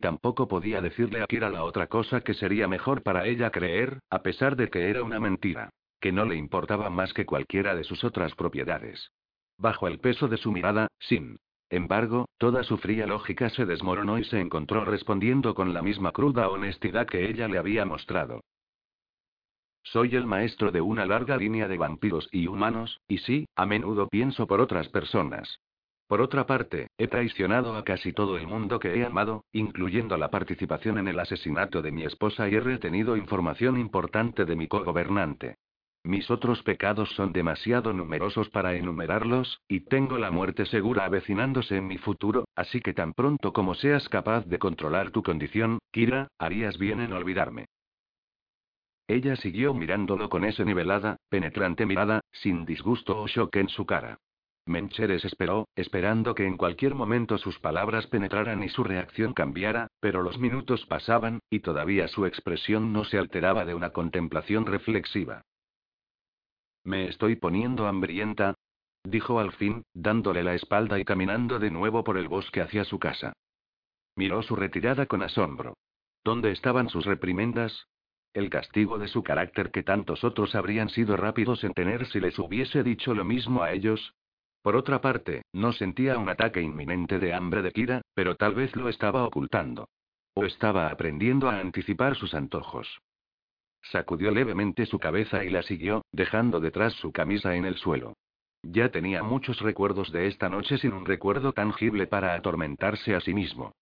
Tampoco podía decirle a Kira la otra cosa que sería mejor para ella creer, a pesar de que era una mentira. Que no le importaba más que cualquiera de sus otras propiedades. Bajo el peso de su mirada, Sin embargo, toda su fría lógica se desmoronó y se encontró respondiendo con la misma cruda honestidad que ella le había mostrado. Soy el maestro de una larga línea de vampiros y humanos, y sí, a menudo pienso por otras personas. Por otra parte, he traicionado a casi todo el mundo que he amado, incluyendo la participación en el asesinato de mi esposa y he retenido información importante de mi cogobernante. Mis otros pecados son demasiado numerosos para enumerarlos, y tengo la muerte segura avecinándose en mi futuro, así que tan pronto como seas capaz de controlar tu condición, Kira, harías bien en olvidarme. Ella siguió mirándolo con esa nivelada, penetrante mirada, sin disgusto o shock en su cara. Mencheres esperó, esperando que en cualquier momento sus palabras penetraran y su reacción cambiara, pero los minutos pasaban, y todavía su expresión no se alteraba de una contemplación reflexiva. Me estoy poniendo hambrienta, dijo al fin, dándole la espalda y caminando de nuevo por el bosque hacia su casa. Miró su retirada con asombro. ¿Dónde estaban sus reprimendas? El castigo de su carácter que tantos otros habrían sido rápidos en tener si les hubiese dicho lo mismo a ellos, por otra parte, no sentía un ataque inminente de hambre de Kira, pero tal vez lo estaba ocultando. O estaba aprendiendo a anticipar sus antojos. Sacudió levemente su cabeza y la siguió, dejando detrás su camisa en el suelo. Ya tenía muchos recuerdos de esta noche sin un recuerdo tangible para atormentarse a sí mismo.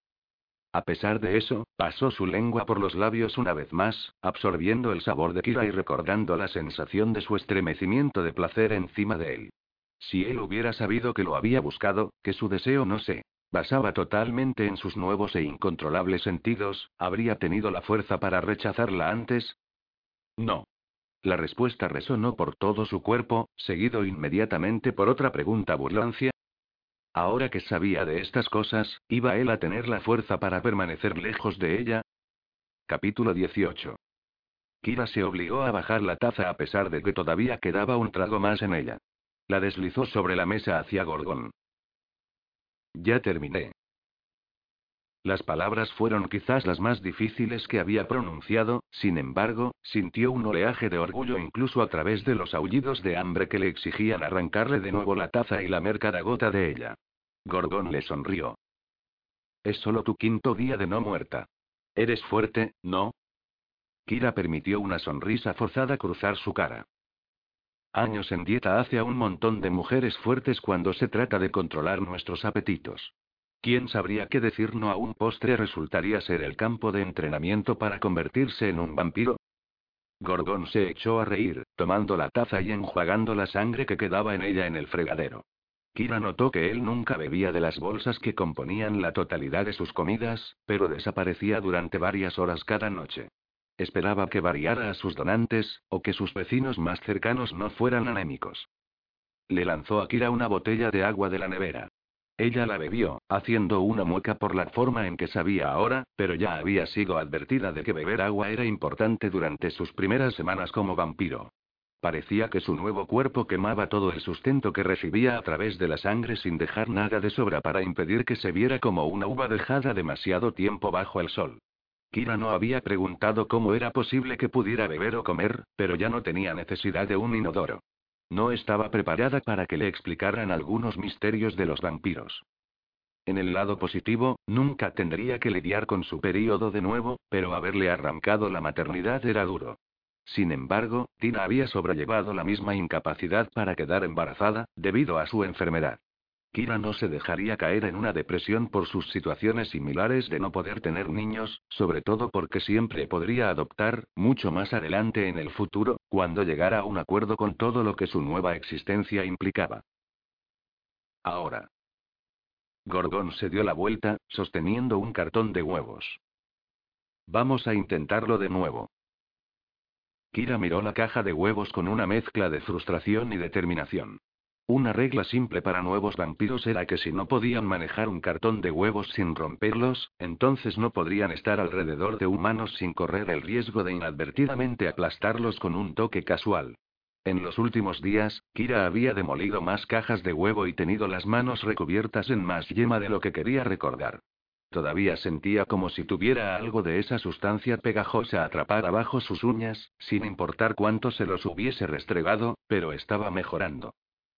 A pesar de eso, pasó su lengua por los labios una vez más, absorbiendo el sabor de Kira y recordando la sensación de su estremecimiento de placer encima de él. Si él hubiera sabido que lo había buscado, que su deseo no se basaba totalmente en sus nuevos e incontrolables sentidos, ¿habría tenido la fuerza para rechazarla antes? No. La respuesta resonó por todo su cuerpo, seguido inmediatamente por otra pregunta burlancia. Ahora que sabía de estas cosas, ¿iba él a tener la fuerza para permanecer lejos de ella? Capítulo 18. Kira se obligó a bajar la taza a pesar de que todavía quedaba un trago más en ella. La deslizó sobre la mesa hacia Gorgon. Ya terminé. Las palabras fueron quizás las más difíciles que había pronunciado, sin embargo, sintió un oleaje de orgullo incluso a través de los aullidos de hambre que le exigían arrancarle de nuevo la taza y lamer cada gota de ella. Gorgón le sonrió. Es solo tu quinto día de no muerta. Eres fuerte, ¿no? Kira permitió una sonrisa forzada cruzar su cara. Años en dieta hace a un montón de mujeres fuertes cuando se trata de controlar nuestros apetitos. ¿Quién sabría qué decir no a un postre resultaría ser el campo de entrenamiento para convertirse en un vampiro? Gorgón se echó a reír, tomando la taza y enjuagando la sangre que quedaba en ella en el fregadero. Kira notó que él nunca bebía de las bolsas que componían la totalidad de sus comidas, pero desaparecía durante varias horas cada noche. Esperaba que variara a sus donantes, o que sus vecinos más cercanos no fueran anémicos. Le lanzó a Kira una botella de agua de la nevera. Ella la bebió, haciendo una mueca por la forma en que sabía ahora, pero ya había sido advertida de que beber agua era importante durante sus primeras semanas como vampiro. Parecía que su nuevo cuerpo quemaba todo el sustento que recibía a través de la sangre sin dejar nada de sobra para impedir que se viera como una uva dejada demasiado tiempo bajo el sol. Kira no había preguntado cómo era posible que pudiera beber o comer, pero ya no tenía necesidad de un inodoro. No estaba preparada para que le explicaran algunos misterios de los vampiros. En el lado positivo, nunca tendría que lidiar con su período de nuevo, pero haberle arrancado la maternidad era duro. Sin embargo, Tina había sobrellevado la misma incapacidad para quedar embarazada, debido a su enfermedad. Kira no se dejaría caer en una depresión por sus situaciones similares de no poder tener niños, sobre todo porque siempre podría adoptar, mucho más adelante en el futuro, cuando llegara a un acuerdo con todo lo que su nueva existencia implicaba. Ahora. Gorgón se dio la vuelta, sosteniendo un cartón de huevos. Vamos a intentarlo de nuevo. Kira miró la caja de huevos con una mezcla de frustración y determinación. Una regla simple para nuevos vampiros era que si no podían manejar un cartón de huevos sin romperlos, entonces no podrían estar alrededor de humanos sin correr el riesgo de inadvertidamente aplastarlos con un toque casual. En los últimos días, Kira había demolido más cajas de huevo y tenido las manos recubiertas en más yema de lo que quería recordar. Todavía sentía como si tuviera algo de esa sustancia pegajosa atrapada bajo sus uñas, sin importar cuánto se los hubiese restregado, pero estaba mejorando.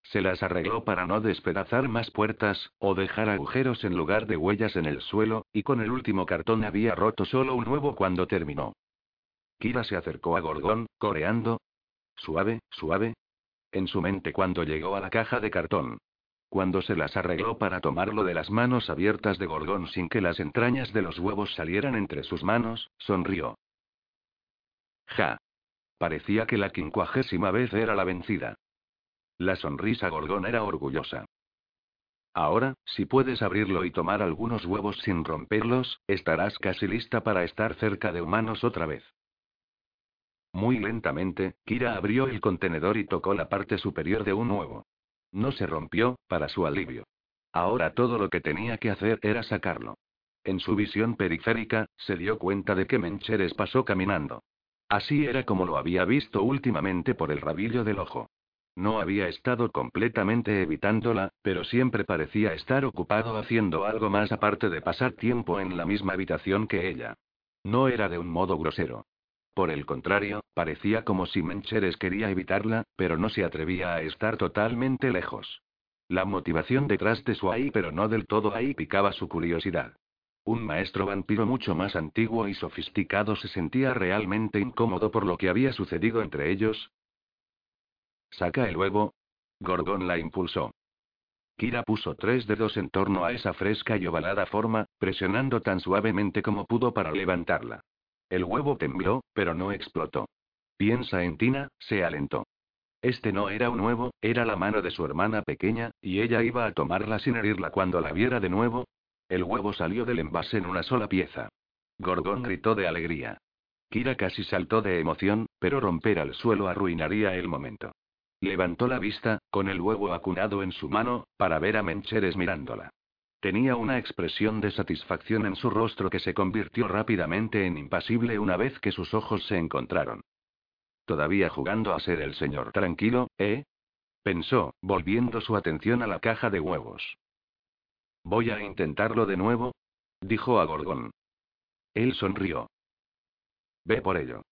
Se las arregló para no despedazar más puertas, o dejar agujeros en lugar de huellas en el suelo, y con el último cartón había roto solo un nuevo cuando terminó. Kira se acercó a Gorgón, coreando. Suave, suave. En su mente cuando llegó a la caja de cartón. Cuando se las arregló para tomarlo de las manos abiertas de Gorgón sin que las entrañas de los huevos salieran entre sus manos, sonrió. Ja. Parecía que la quincuagésima vez era la vencida. La sonrisa Gorgón era orgullosa. Ahora, si puedes abrirlo y tomar algunos huevos sin romperlos, estarás casi lista para estar cerca de humanos otra vez. Muy lentamente, Kira abrió el contenedor y tocó la parte superior de un huevo. No se rompió, para su alivio. Ahora todo lo que tenía que hacer era sacarlo. En su visión periférica, se dio cuenta de que Mencheres pasó caminando. Así era como lo había visto últimamente por el rabillo del ojo. No había estado completamente evitándola, pero siempre parecía estar ocupado haciendo algo más aparte de pasar tiempo en la misma habitación que ella. No era de un modo grosero. Por el contrario, parecía como si Mencheres quería evitarla, pero no se atrevía a estar totalmente lejos. La motivación detrás de su ahí pero no del todo ahí picaba su curiosidad. Un maestro vampiro mucho más antiguo y sofisticado se sentía realmente incómodo por lo que había sucedido entre ellos, Saca el huevo. Gorgón la impulsó. Kira puso tres dedos en torno a esa fresca y ovalada forma, presionando tan suavemente como pudo para levantarla. El huevo tembló, pero no explotó. Piensa en Tina, se alentó. Este no era un huevo, era la mano de su hermana pequeña, y ella iba a tomarla sin herirla cuando la viera de nuevo. El huevo salió del envase en una sola pieza. Gorgón gritó de alegría. Kira casi saltó de emoción, pero romper al suelo arruinaría el momento. Levantó la vista, con el huevo acunado en su mano, para ver a Mencheres mirándola. Tenía una expresión de satisfacción en su rostro que se convirtió rápidamente en impasible una vez que sus ojos se encontraron. Todavía jugando a ser el señor tranquilo, ¿eh? pensó, volviendo su atención a la caja de huevos. Voy a intentarlo de nuevo, dijo a Gorgón. Él sonrió. Ve por ello.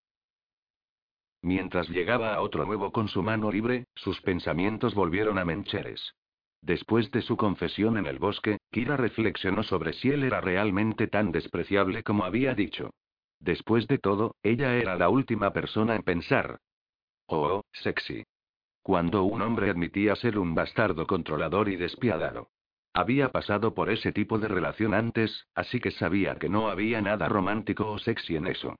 Mientras llegaba a otro nuevo con su mano libre, sus pensamientos volvieron a Mencheres. Después de su confesión en el bosque, Kira reflexionó sobre si él era realmente tan despreciable como había dicho. Después de todo, ella era la última persona en pensar. Oh, sexy. Cuando un hombre admitía ser un bastardo controlador y despiadado. Había pasado por ese tipo de relación antes, así que sabía que no había nada romántico o sexy en eso.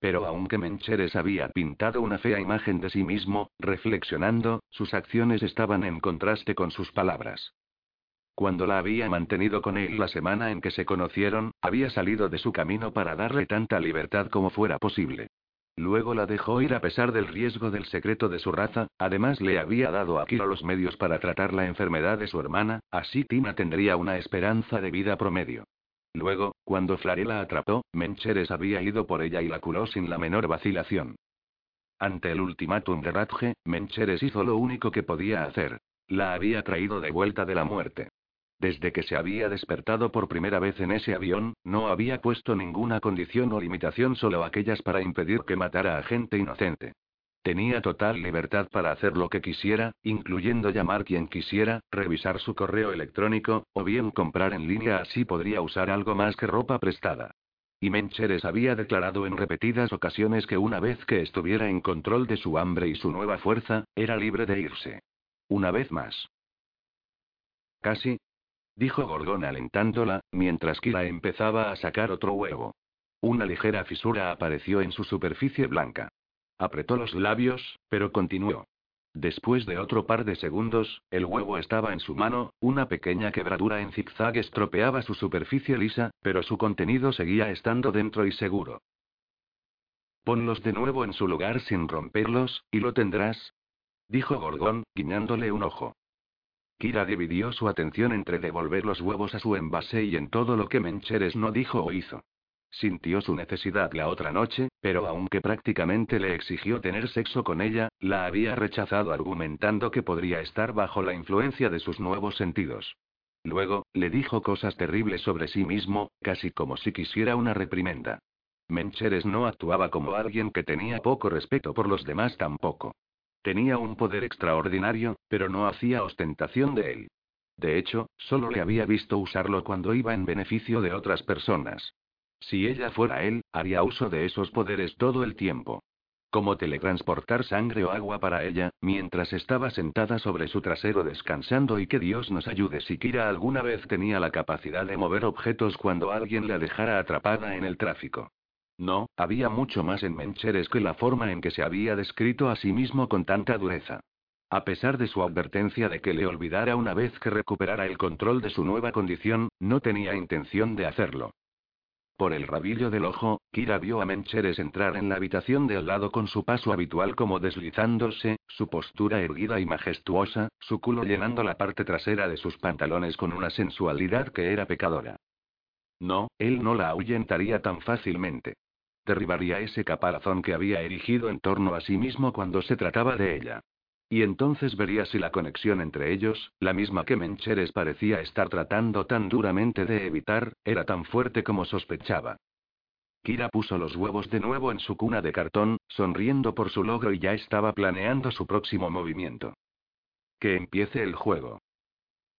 Pero aunque Mencheres había pintado una fea imagen de sí mismo, reflexionando, sus acciones estaban en contraste con sus palabras. Cuando la había mantenido con él la semana en que se conocieron, había salido de su camino para darle tanta libertad como fuera posible. Luego la dejó ir a pesar del riesgo del secreto de su raza, además le había dado a Kira los medios para tratar la enfermedad de su hermana, así Tina tendría una esperanza de vida promedio. Luego, cuando Flare la atrapó, Mencheres había ido por ella y la curó sin la menor vacilación. Ante el ultimátum de Radge, Mencheres hizo lo único que podía hacer. La había traído de vuelta de la muerte. Desde que se había despertado por primera vez en ese avión, no había puesto ninguna condición o limitación, solo aquellas para impedir que matara a gente inocente. Tenía total libertad para hacer lo que quisiera, incluyendo llamar quien quisiera, revisar su correo electrónico, o bien comprar en línea así podría usar algo más que ropa prestada. Y Mencheres había declarado en repetidas ocasiones que una vez que estuviera en control de su hambre y su nueva fuerza, era libre de irse. Una vez más. Casi. Dijo Gorgón alentándola, mientras Kira empezaba a sacar otro huevo. Una ligera fisura apareció en su superficie blanca. Apretó los labios, pero continuó. Después de otro par de segundos, el huevo estaba en su mano, una pequeña quebradura en zigzag estropeaba su superficie lisa, pero su contenido seguía estando dentro y seguro. Ponlos de nuevo en su lugar sin romperlos, y lo tendrás. Dijo Gorgón, guiñándole un ojo. Kira dividió su atención entre devolver los huevos a su envase y en todo lo que Mencheres no dijo o hizo. Sintió su necesidad la otra noche, pero aunque prácticamente le exigió tener sexo con ella, la había rechazado argumentando que podría estar bajo la influencia de sus nuevos sentidos. Luego, le dijo cosas terribles sobre sí mismo, casi como si quisiera una reprimenda. Mencheres no actuaba como alguien que tenía poco respeto por los demás tampoco. Tenía un poder extraordinario, pero no hacía ostentación de él. De hecho, solo le había visto usarlo cuando iba en beneficio de otras personas. Si ella fuera él, haría uso de esos poderes todo el tiempo. como teletransportar sangre o agua para ella, mientras estaba sentada sobre su trasero descansando y que Dios nos ayude si Kira alguna vez tenía la capacidad de mover objetos cuando alguien la dejara atrapada en el tráfico. No, había mucho más en Mencheres que la forma en que se había descrito a sí mismo con tanta dureza. A pesar de su advertencia de que le olvidara una vez que recuperara el control de su nueva condición, no tenía intención de hacerlo. Por el rabillo del ojo, Kira vio a Mencheres entrar en la habitación de al lado con su paso habitual como deslizándose, su postura erguida y majestuosa, su culo llenando la parte trasera de sus pantalones con una sensualidad que era pecadora. No, él no la ahuyentaría tan fácilmente. Derribaría ese caparazón que había erigido en torno a sí mismo cuando se trataba de ella. Y entonces vería si la conexión entre ellos, la misma que Mencheres parecía estar tratando tan duramente de evitar, era tan fuerte como sospechaba. Kira puso los huevos de nuevo en su cuna de cartón, sonriendo por su logro y ya estaba planeando su próximo movimiento. Que empiece el juego.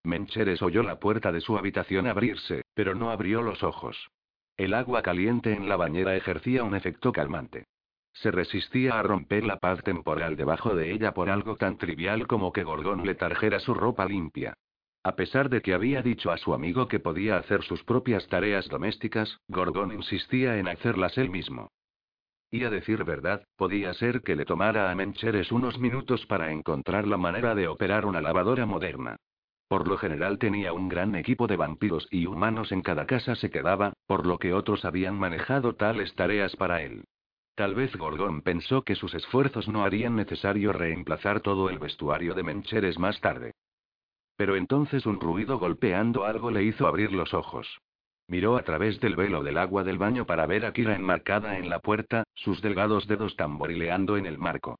Mencheres oyó la puerta de su habitación abrirse, pero no abrió los ojos. El agua caliente en la bañera ejercía un efecto calmante. Se resistía a romper la paz temporal debajo de ella por algo tan trivial como que Gorgón le trajera su ropa limpia. A pesar de que había dicho a su amigo que podía hacer sus propias tareas domésticas, Gorgón insistía en hacerlas él mismo. Y a decir verdad, podía ser que le tomara a Mencheres unos minutos para encontrar la manera de operar una lavadora moderna. Por lo general tenía un gran equipo de vampiros y humanos en cada casa se quedaba, por lo que otros habían manejado tales tareas para él. Tal vez Gorgón pensó que sus esfuerzos no harían necesario reemplazar todo el vestuario de Mencheres más tarde. Pero entonces un ruido golpeando algo le hizo abrir los ojos. Miró a través del velo del agua del baño para ver a Kira enmarcada en la puerta, sus delgados dedos tamborileando en el marco.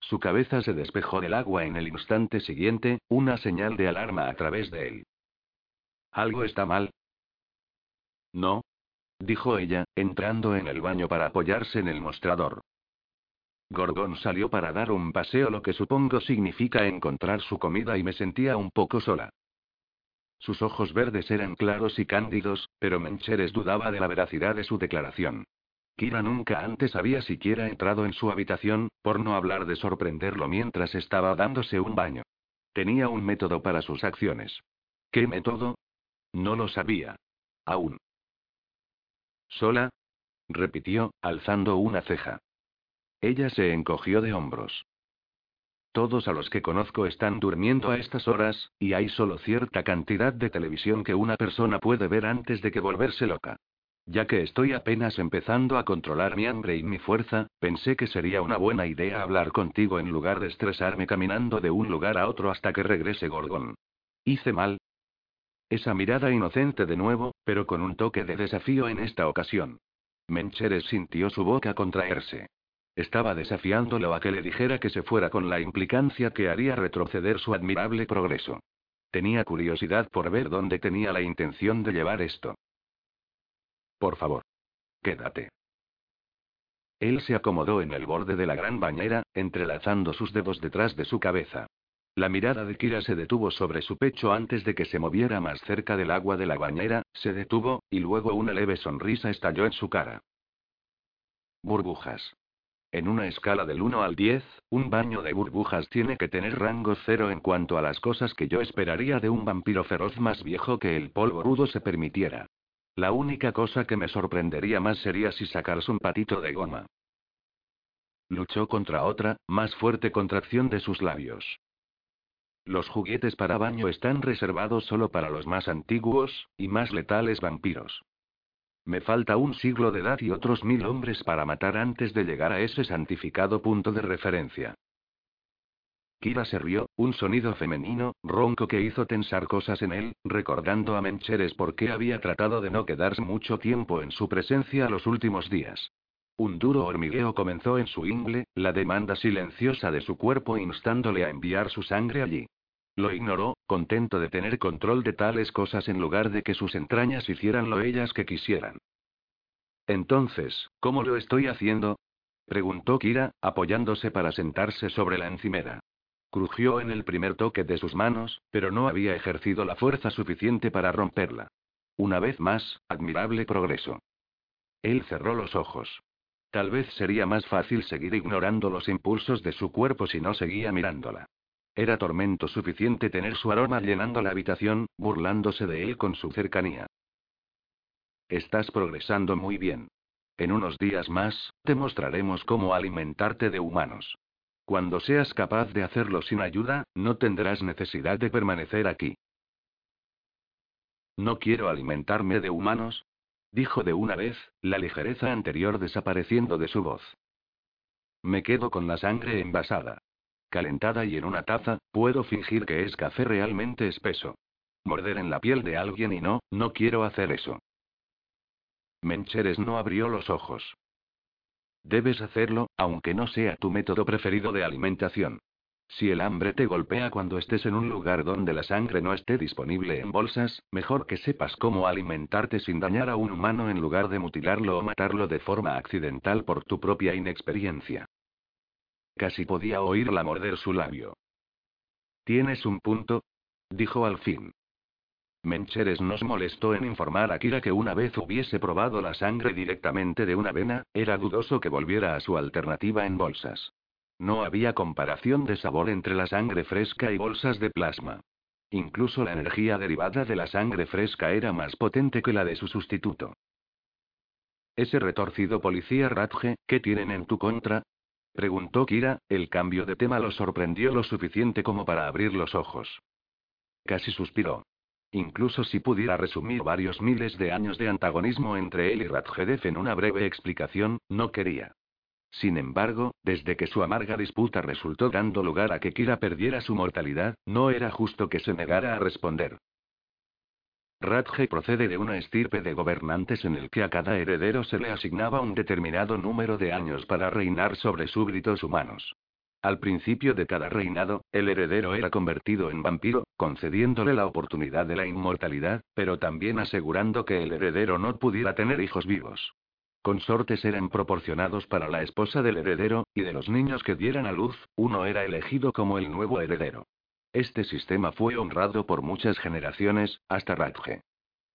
Su cabeza se despejó del agua en el instante siguiente, una señal de alarma a través de él. ¿Algo está mal? No, dijo ella, entrando en el baño para apoyarse en el mostrador. Gorgón salió para dar un paseo, lo que supongo significa encontrar su comida, y me sentía un poco sola. Sus ojos verdes eran claros y cándidos, pero Mencheres dudaba de la veracidad de su declaración. Kira nunca antes había siquiera entrado en su habitación, por no hablar de sorprenderlo mientras estaba dándose un baño. Tenía un método para sus acciones. ¿Qué método? No lo sabía. Aún. ¿Sola? repitió, alzando una ceja. Ella se encogió de hombros. Todos a los que conozco están durmiendo a estas horas, y hay solo cierta cantidad de televisión que una persona puede ver antes de que volverse loca. Ya que estoy apenas empezando a controlar mi hambre y mi fuerza, pensé que sería una buena idea hablar contigo en lugar de estresarme caminando de un lugar a otro hasta que regrese Gorgón. ¿Hice mal? Esa mirada inocente de nuevo, pero con un toque de desafío en esta ocasión. Mencheres sintió su boca contraerse. Estaba desafiándolo a que le dijera que se fuera con la implicancia que haría retroceder su admirable progreso. Tenía curiosidad por ver dónde tenía la intención de llevar esto. Por favor. Quédate. Él se acomodó en el borde de la gran bañera, entrelazando sus dedos detrás de su cabeza. La mirada de Kira se detuvo sobre su pecho antes de que se moviera más cerca del agua de la bañera, se detuvo, y luego una leve sonrisa estalló en su cara. Burbujas. En una escala del 1 al 10, un baño de burbujas tiene que tener rango cero en cuanto a las cosas que yo esperaría de un vampiro feroz más viejo que el polvo rudo se permitiera. La única cosa que me sorprendería más sería si sacaras un patito de goma. Luchó contra otra, más fuerte contracción de sus labios. Los juguetes para baño están reservados solo para los más antiguos, y más letales vampiros. Me falta un siglo de edad y otros mil hombres para matar antes de llegar a ese santificado punto de referencia. Kira se rió, un sonido femenino, ronco que hizo tensar cosas en él, recordando a Mencheres por qué había tratado de no quedarse mucho tiempo en su presencia los últimos días. Un duro hormigueo comenzó en su ingle, la demanda silenciosa de su cuerpo instándole a enviar su sangre allí. Lo ignoró, contento de tener control de tales cosas en lugar de que sus entrañas hicieran lo ellas que quisieran. Entonces, ¿cómo lo estoy haciendo? preguntó Kira, apoyándose para sentarse sobre la encimera. Crujió en el primer toque de sus manos, pero no había ejercido la fuerza suficiente para romperla. Una vez más, admirable progreso. Él cerró los ojos. Tal vez sería más fácil seguir ignorando los impulsos de su cuerpo si no seguía mirándola. Era tormento suficiente tener su aroma llenando la habitación, burlándose de él con su cercanía. Estás progresando muy bien. En unos días más, te mostraremos cómo alimentarte de humanos. Cuando seas capaz de hacerlo sin ayuda, no tendrás necesidad de permanecer aquí. No quiero alimentarme de humanos, dijo de una vez, la ligereza anterior desapareciendo de su voz. Me quedo con la sangre envasada. Calentada y en una taza, puedo fingir que es café realmente espeso. Morder en la piel de alguien y no, no quiero hacer eso. Mencheres no abrió los ojos. Debes hacerlo, aunque no sea tu método preferido de alimentación. Si el hambre te golpea cuando estés en un lugar donde la sangre no esté disponible en bolsas, mejor que sepas cómo alimentarte sin dañar a un humano en lugar de mutilarlo o matarlo de forma accidental por tu propia inexperiencia. Casi podía oírla morder su labio. Tienes un punto, dijo al fin. Mencheres nos molestó en informar a Kira que una vez hubiese probado la sangre directamente de una vena, era dudoso que volviera a su alternativa en bolsas. No había comparación de sabor entre la sangre fresca y bolsas de plasma. Incluso la energía derivada de la sangre fresca era más potente que la de su sustituto. Ese retorcido policía Radge, ¿qué tienen en tu contra? Preguntó Kira, el cambio de tema lo sorprendió lo suficiente como para abrir los ojos. Casi suspiró. Incluso si pudiera resumir varios miles de años de antagonismo entre él y Radjedev en una breve explicación, no quería. Sin embargo, desde que su amarga disputa resultó dando lugar a que Kira perdiera su mortalidad, no era justo que se negara a responder. Radje procede de una estirpe de gobernantes en el que a cada heredero se le asignaba un determinado número de años para reinar sobre súbditos humanos. Al principio de cada reinado, el heredero era convertido en vampiro, concediéndole la oportunidad de la inmortalidad, pero también asegurando que el heredero no pudiera tener hijos vivos. Consortes eran proporcionados para la esposa del heredero, y de los niños que dieran a luz, uno era elegido como el nuevo heredero. Este sistema fue honrado por muchas generaciones, hasta Radje.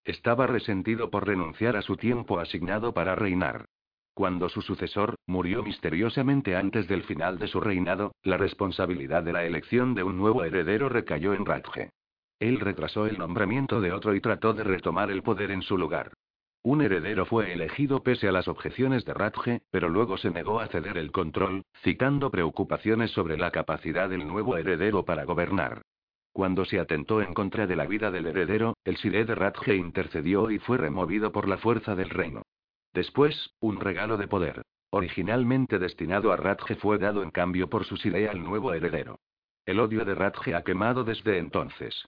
Estaba resentido por renunciar a su tiempo asignado para reinar. Cuando su sucesor, murió misteriosamente antes del final de su reinado, la responsabilidad de la elección de un nuevo heredero recayó en Radje. Él retrasó el nombramiento de otro y trató de retomar el poder en su lugar. Un heredero fue elegido pese a las objeciones de Radje, pero luego se negó a ceder el control, citando preocupaciones sobre la capacidad del nuevo heredero para gobernar. Cuando se atentó en contra de la vida del heredero, el Siré de Radje intercedió y fue removido por la fuerza del reino. Después, un regalo de poder, originalmente destinado a Radje, fue dado en cambio por su Siré al nuevo heredero. El odio de Radje ha quemado desde entonces.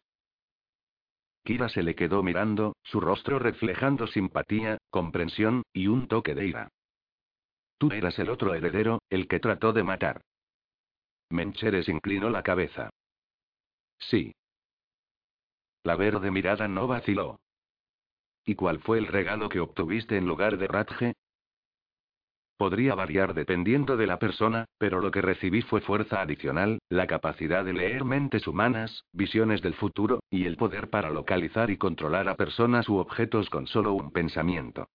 Kira se le quedó mirando, su rostro reflejando simpatía, comprensión, y un toque de ira. Tú eras el otro heredero, el que trató de matar. Mencheres inclinó la cabeza. Sí. La verde mirada no vaciló. ¿Y cuál fue el regalo que obtuviste en lugar de Radje? Podría variar dependiendo de la persona, pero lo que recibí fue fuerza adicional, la capacidad de leer mentes humanas, visiones del futuro, y el poder para localizar y controlar a personas u objetos con solo un pensamiento.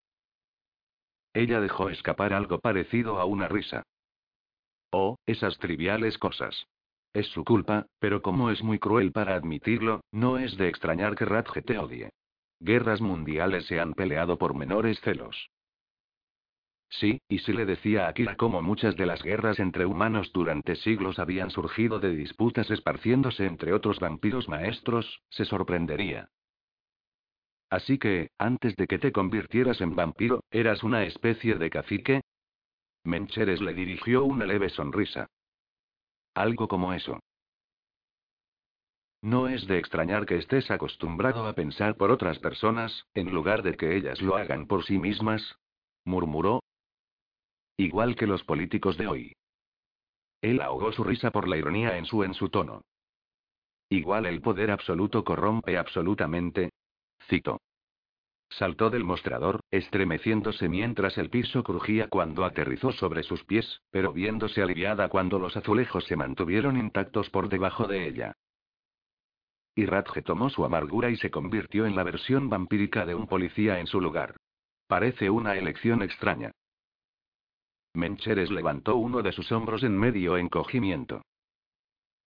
Ella dejó escapar algo parecido a una risa. Oh, esas triviales cosas. Es su culpa, pero como es muy cruel para admitirlo, no es de extrañar que Radge te odie. Guerras mundiales se han peleado por menores celos. Sí, y si le decía a Kira cómo muchas de las guerras entre humanos durante siglos habían surgido de disputas esparciéndose entre otros vampiros maestros, se sorprendería. Así que, antes de que te convirtieras en vampiro, ¿eras una especie de cacique? Mencheres le dirigió una leve sonrisa. Algo como eso. No es de extrañar que estés acostumbrado a pensar por otras personas, en lugar de que ellas lo hagan por sí mismas, murmuró, Igual que los políticos de hoy. Él ahogó su risa por la ironía en su en su tono. Igual el poder absoluto corrompe absolutamente. Cito. Saltó del mostrador, estremeciéndose mientras el piso crujía cuando aterrizó sobre sus pies, pero viéndose aliviada cuando los azulejos se mantuvieron intactos por debajo de ella. Y Radge tomó su amargura y se convirtió en la versión vampírica de un policía en su lugar. Parece una elección extraña. Mencheres levantó uno de sus hombros en medio encogimiento.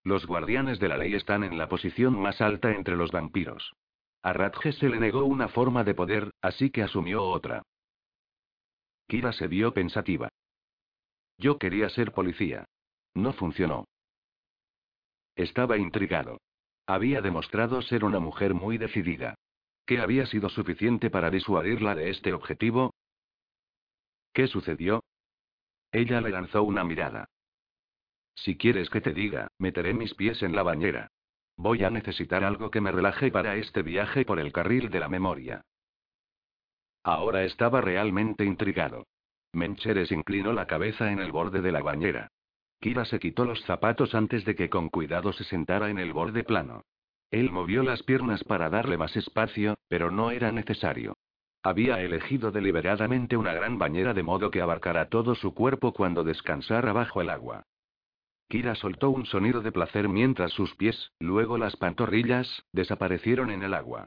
Los guardianes de la ley están en la posición más alta entre los vampiros. A Radge se le negó una forma de poder, así que asumió otra. Kira se vio pensativa. Yo quería ser policía. No funcionó. Estaba intrigado. Había demostrado ser una mujer muy decidida. ¿Qué había sido suficiente para disuadirla de este objetivo? ¿Qué sucedió? Ella le lanzó una mirada. Si quieres que te diga, meteré mis pies en la bañera. Voy a necesitar algo que me relaje para este viaje por el carril de la memoria. Ahora estaba realmente intrigado. Mencheres inclinó la cabeza en el borde de la bañera. Kira se quitó los zapatos antes de que con cuidado se sentara en el borde plano. Él movió las piernas para darle más espacio, pero no era necesario. Había elegido deliberadamente una gran bañera de modo que abarcara todo su cuerpo cuando descansara bajo el agua. Kira soltó un sonido de placer mientras sus pies, luego las pantorrillas, desaparecieron en el agua.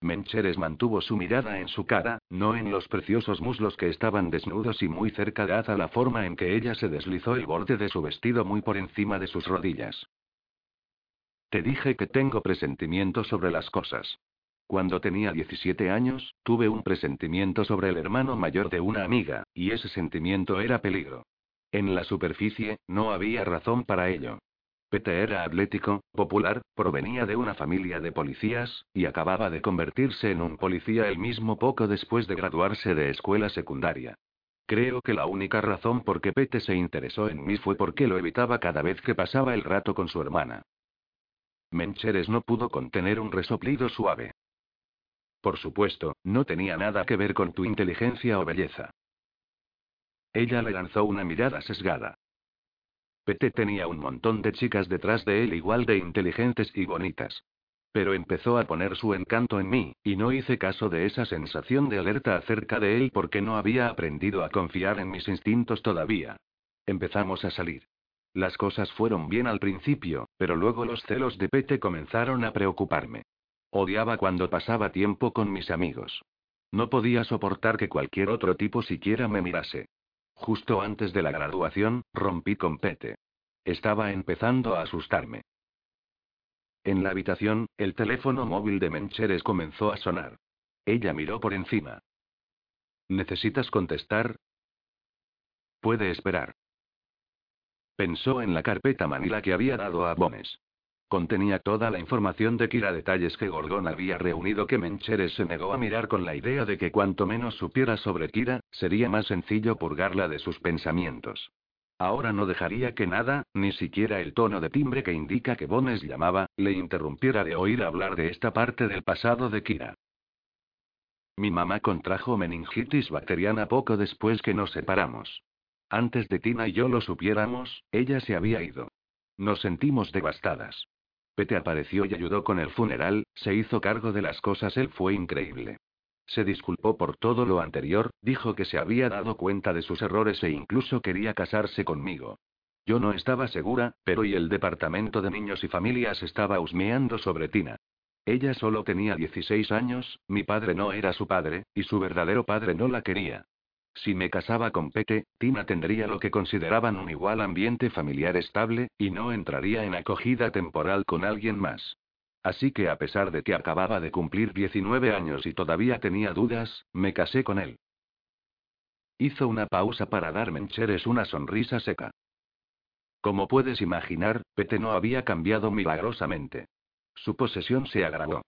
Mencheres mantuvo su mirada en su cara, no en los preciosos muslos que estaban desnudos y muy cerca de Aza la forma en que ella se deslizó el borde de su vestido muy por encima de sus rodillas. Te dije que tengo presentimiento sobre las cosas. Cuando tenía 17 años, tuve un presentimiento sobre el hermano mayor de una amiga, y ese sentimiento era peligro. En la superficie, no había razón para ello. Pete era atlético, popular, provenía de una familia de policías, y acababa de convertirse en un policía él mismo poco después de graduarse de escuela secundaria. Creo que la única razón por que Pete se interesó en mí fue porque lo evitaba cada vez que pasaba el rato con su hermana. Mencheres no pudo contener un resoplido suave. Por supuesto, no tenía nada que ver con tu inteligencia o belleza. Ella le lanzó una mirada sesgada. Pete tenía un montón de chicas detrás de él igual de inteligentes y bonitas. Pero empezó a poner su encanto en mí, y no hice caso de esa sensación de alerta acerca de él porque no había aprendido a confiar en mis instintos todavía. Empezamos a salir. Las cosas fueron bien al principio, pero luego los celos de Pete comenzaron a preocuparme. Odiaba cuando pasaba tiempo con mis amigos. No podía soportar que cualquier otro tipo siquiera me mirase. Justo antes de la graduación, rompí con Pete. Estaba empezando a asustarme. En la habitación, el teléfono móvil de Mencheres comenzó a sonar. Ella miró por encima. ¿Necesitas contestar? Puede esperar. Pensó en la carpeta Manila que había dado a Bones. Contenía toda la información de Kira, detalles que Gorgon había reunido que Mencheres se negó a mirar con la idea de que cuanto menos supiera sobre Kira, sería más sencillo purgarla de sus pensamientos. Ahora no dejaría que nada, ni siquiera el tono de timbre que indica que Bones llamaba, le interrumpiera de oír hablar de esta parte del pasado de Kira. Mi mamá contrajo meningitis bacteriana poco después que nos separamos. Antes de Tina y yo lo supiéramos, ella se había ido. Nos sentimos devastadas. Pete apareció y ayudó con el funeral, se hizo cargo de las cosas, él fue increíble. Se disculpó por todo lo anterior, dijo que se había dado cuenta de sus errores e incluso quería casarse conmigo. Yo no estaba segura, pero y el departamento de niños y familias estaba husmeando sobre Tina. Ella solo tenía 16 años, mi padre no era su padre, y su verdadero padre no la quería. Si me casaba con Pete, Tina tendría lo que consideraban un igual ambiente familiar estable, y no entraría en acogida temporal con alguien más. Así que a pesar de que acababa de cumplir 19 años y todavía tenía dudas, me casé con él. Hizo una pausa para dar Mencheres una sonrisa seca. Como puedes imaginar, Pete no había cambiado milagrosamente. Su posesión se agravó.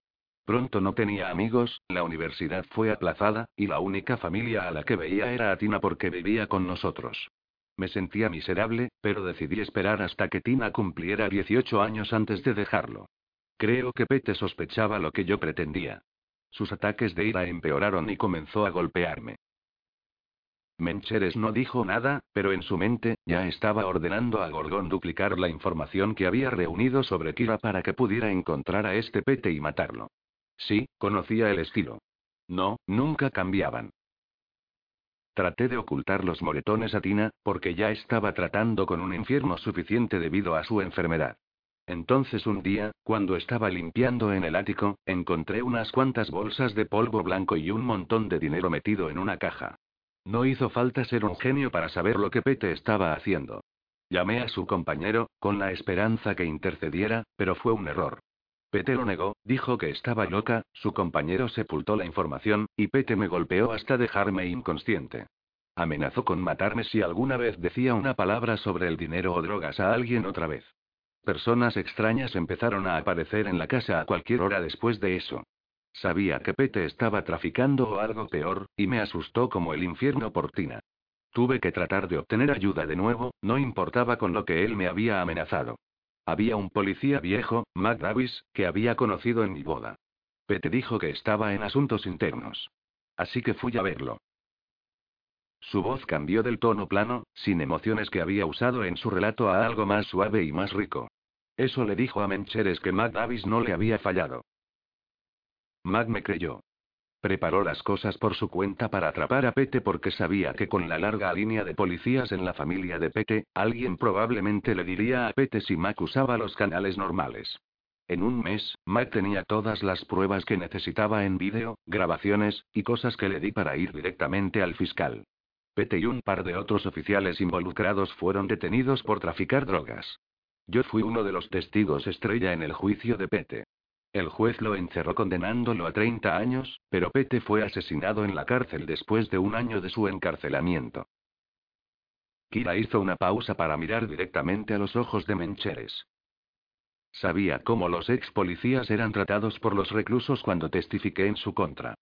Pronto no tenía amigos, la universidad fue aplazada, y la única familia a la que veía era a Tina porque vivía con nosotros. Me sentía miserable, pero decidí esperar hasta que Tina cumpliera 18 años antes de dejarlo. Creo que Pete sospechaba lo que yo pretendía. Sus ataques de ira empeoraron y comenzó a golpearme. Mencheres no dijo nada, pero en su mente, ya estaba ordenando a Gorgón duplicar la información que había reunido sobre Kira para que pudiera encontrar a este Pete y matarlo. Sí, conocía el estilo. No, nunca cambiaban. Traté de ocultar los moretones a Tina, porque ya estaba tratando con un infierno suficiente debido a su enfermedad. Entonces un día, cuando estaba limpiando en el ático, encontré unas cuantas bolsas de polvo blanco y un montón de dinero metido en una caja. No hizo falta ser un genio para saber lo que Pete estaba haciendo. Llamé a su compañero, con la esperanza que intercediera, pero fue un error. Pete lo negó, dijo que estaba loca, su compañero sepultó la información, y Pete me golpeó hasta dejarme inconsciente. Amenazó con matarme si alguna vez decía una palabra sobre el dinero o drogas a alguien otra vez. Personas extrañas empezaron a aparecer en la casa a cualquier hora después de eso. Sabía que Pete estaba traficando o algo peor, y me asustó como el infierno por Tina. Tuve que tratar de obtener ayuda de nuevo, no importaba con lo que él me había amenazado. Había un policía viejo, Mac Davis, que había conocido en mi boda. Pete dijo que estaba en asuntos internos. Así que fui a verlo. Su voz cambió del tono plano, sin emociones que había usado en su relato a algo más suave y más rico. Eso le dijo a Mencheres que Mac Davis no le había fallado. Mac me creyó. Preparó las cosas por su cuenta para atrapar a Pete porque sabía que con la larga línea de policías en la familia de Pete, alguien probablemente le diría a Pete si Mac usaba los canales normales. En un mes, Mac tenía todas las pruebas que necesitaba en vídeo, grabaciones, y cosas que le di para ir directamente al fiscal. Pete y un par de otros oficiales involucrados fueron detenidos por traficar drogas. Yo fui uno de los testigos estrella en el juicio de Pete. El juez lo encerró condenándolo a 30 años, pero Pete fue asesinado en la cárcel después de un año de su encarcelamiento. Kira hizo una pausa para mirar directamente a los ojos de Mencheres. Sabía cómo los ex policías eran tratados por los reclusos cuando testifiqué en su contra.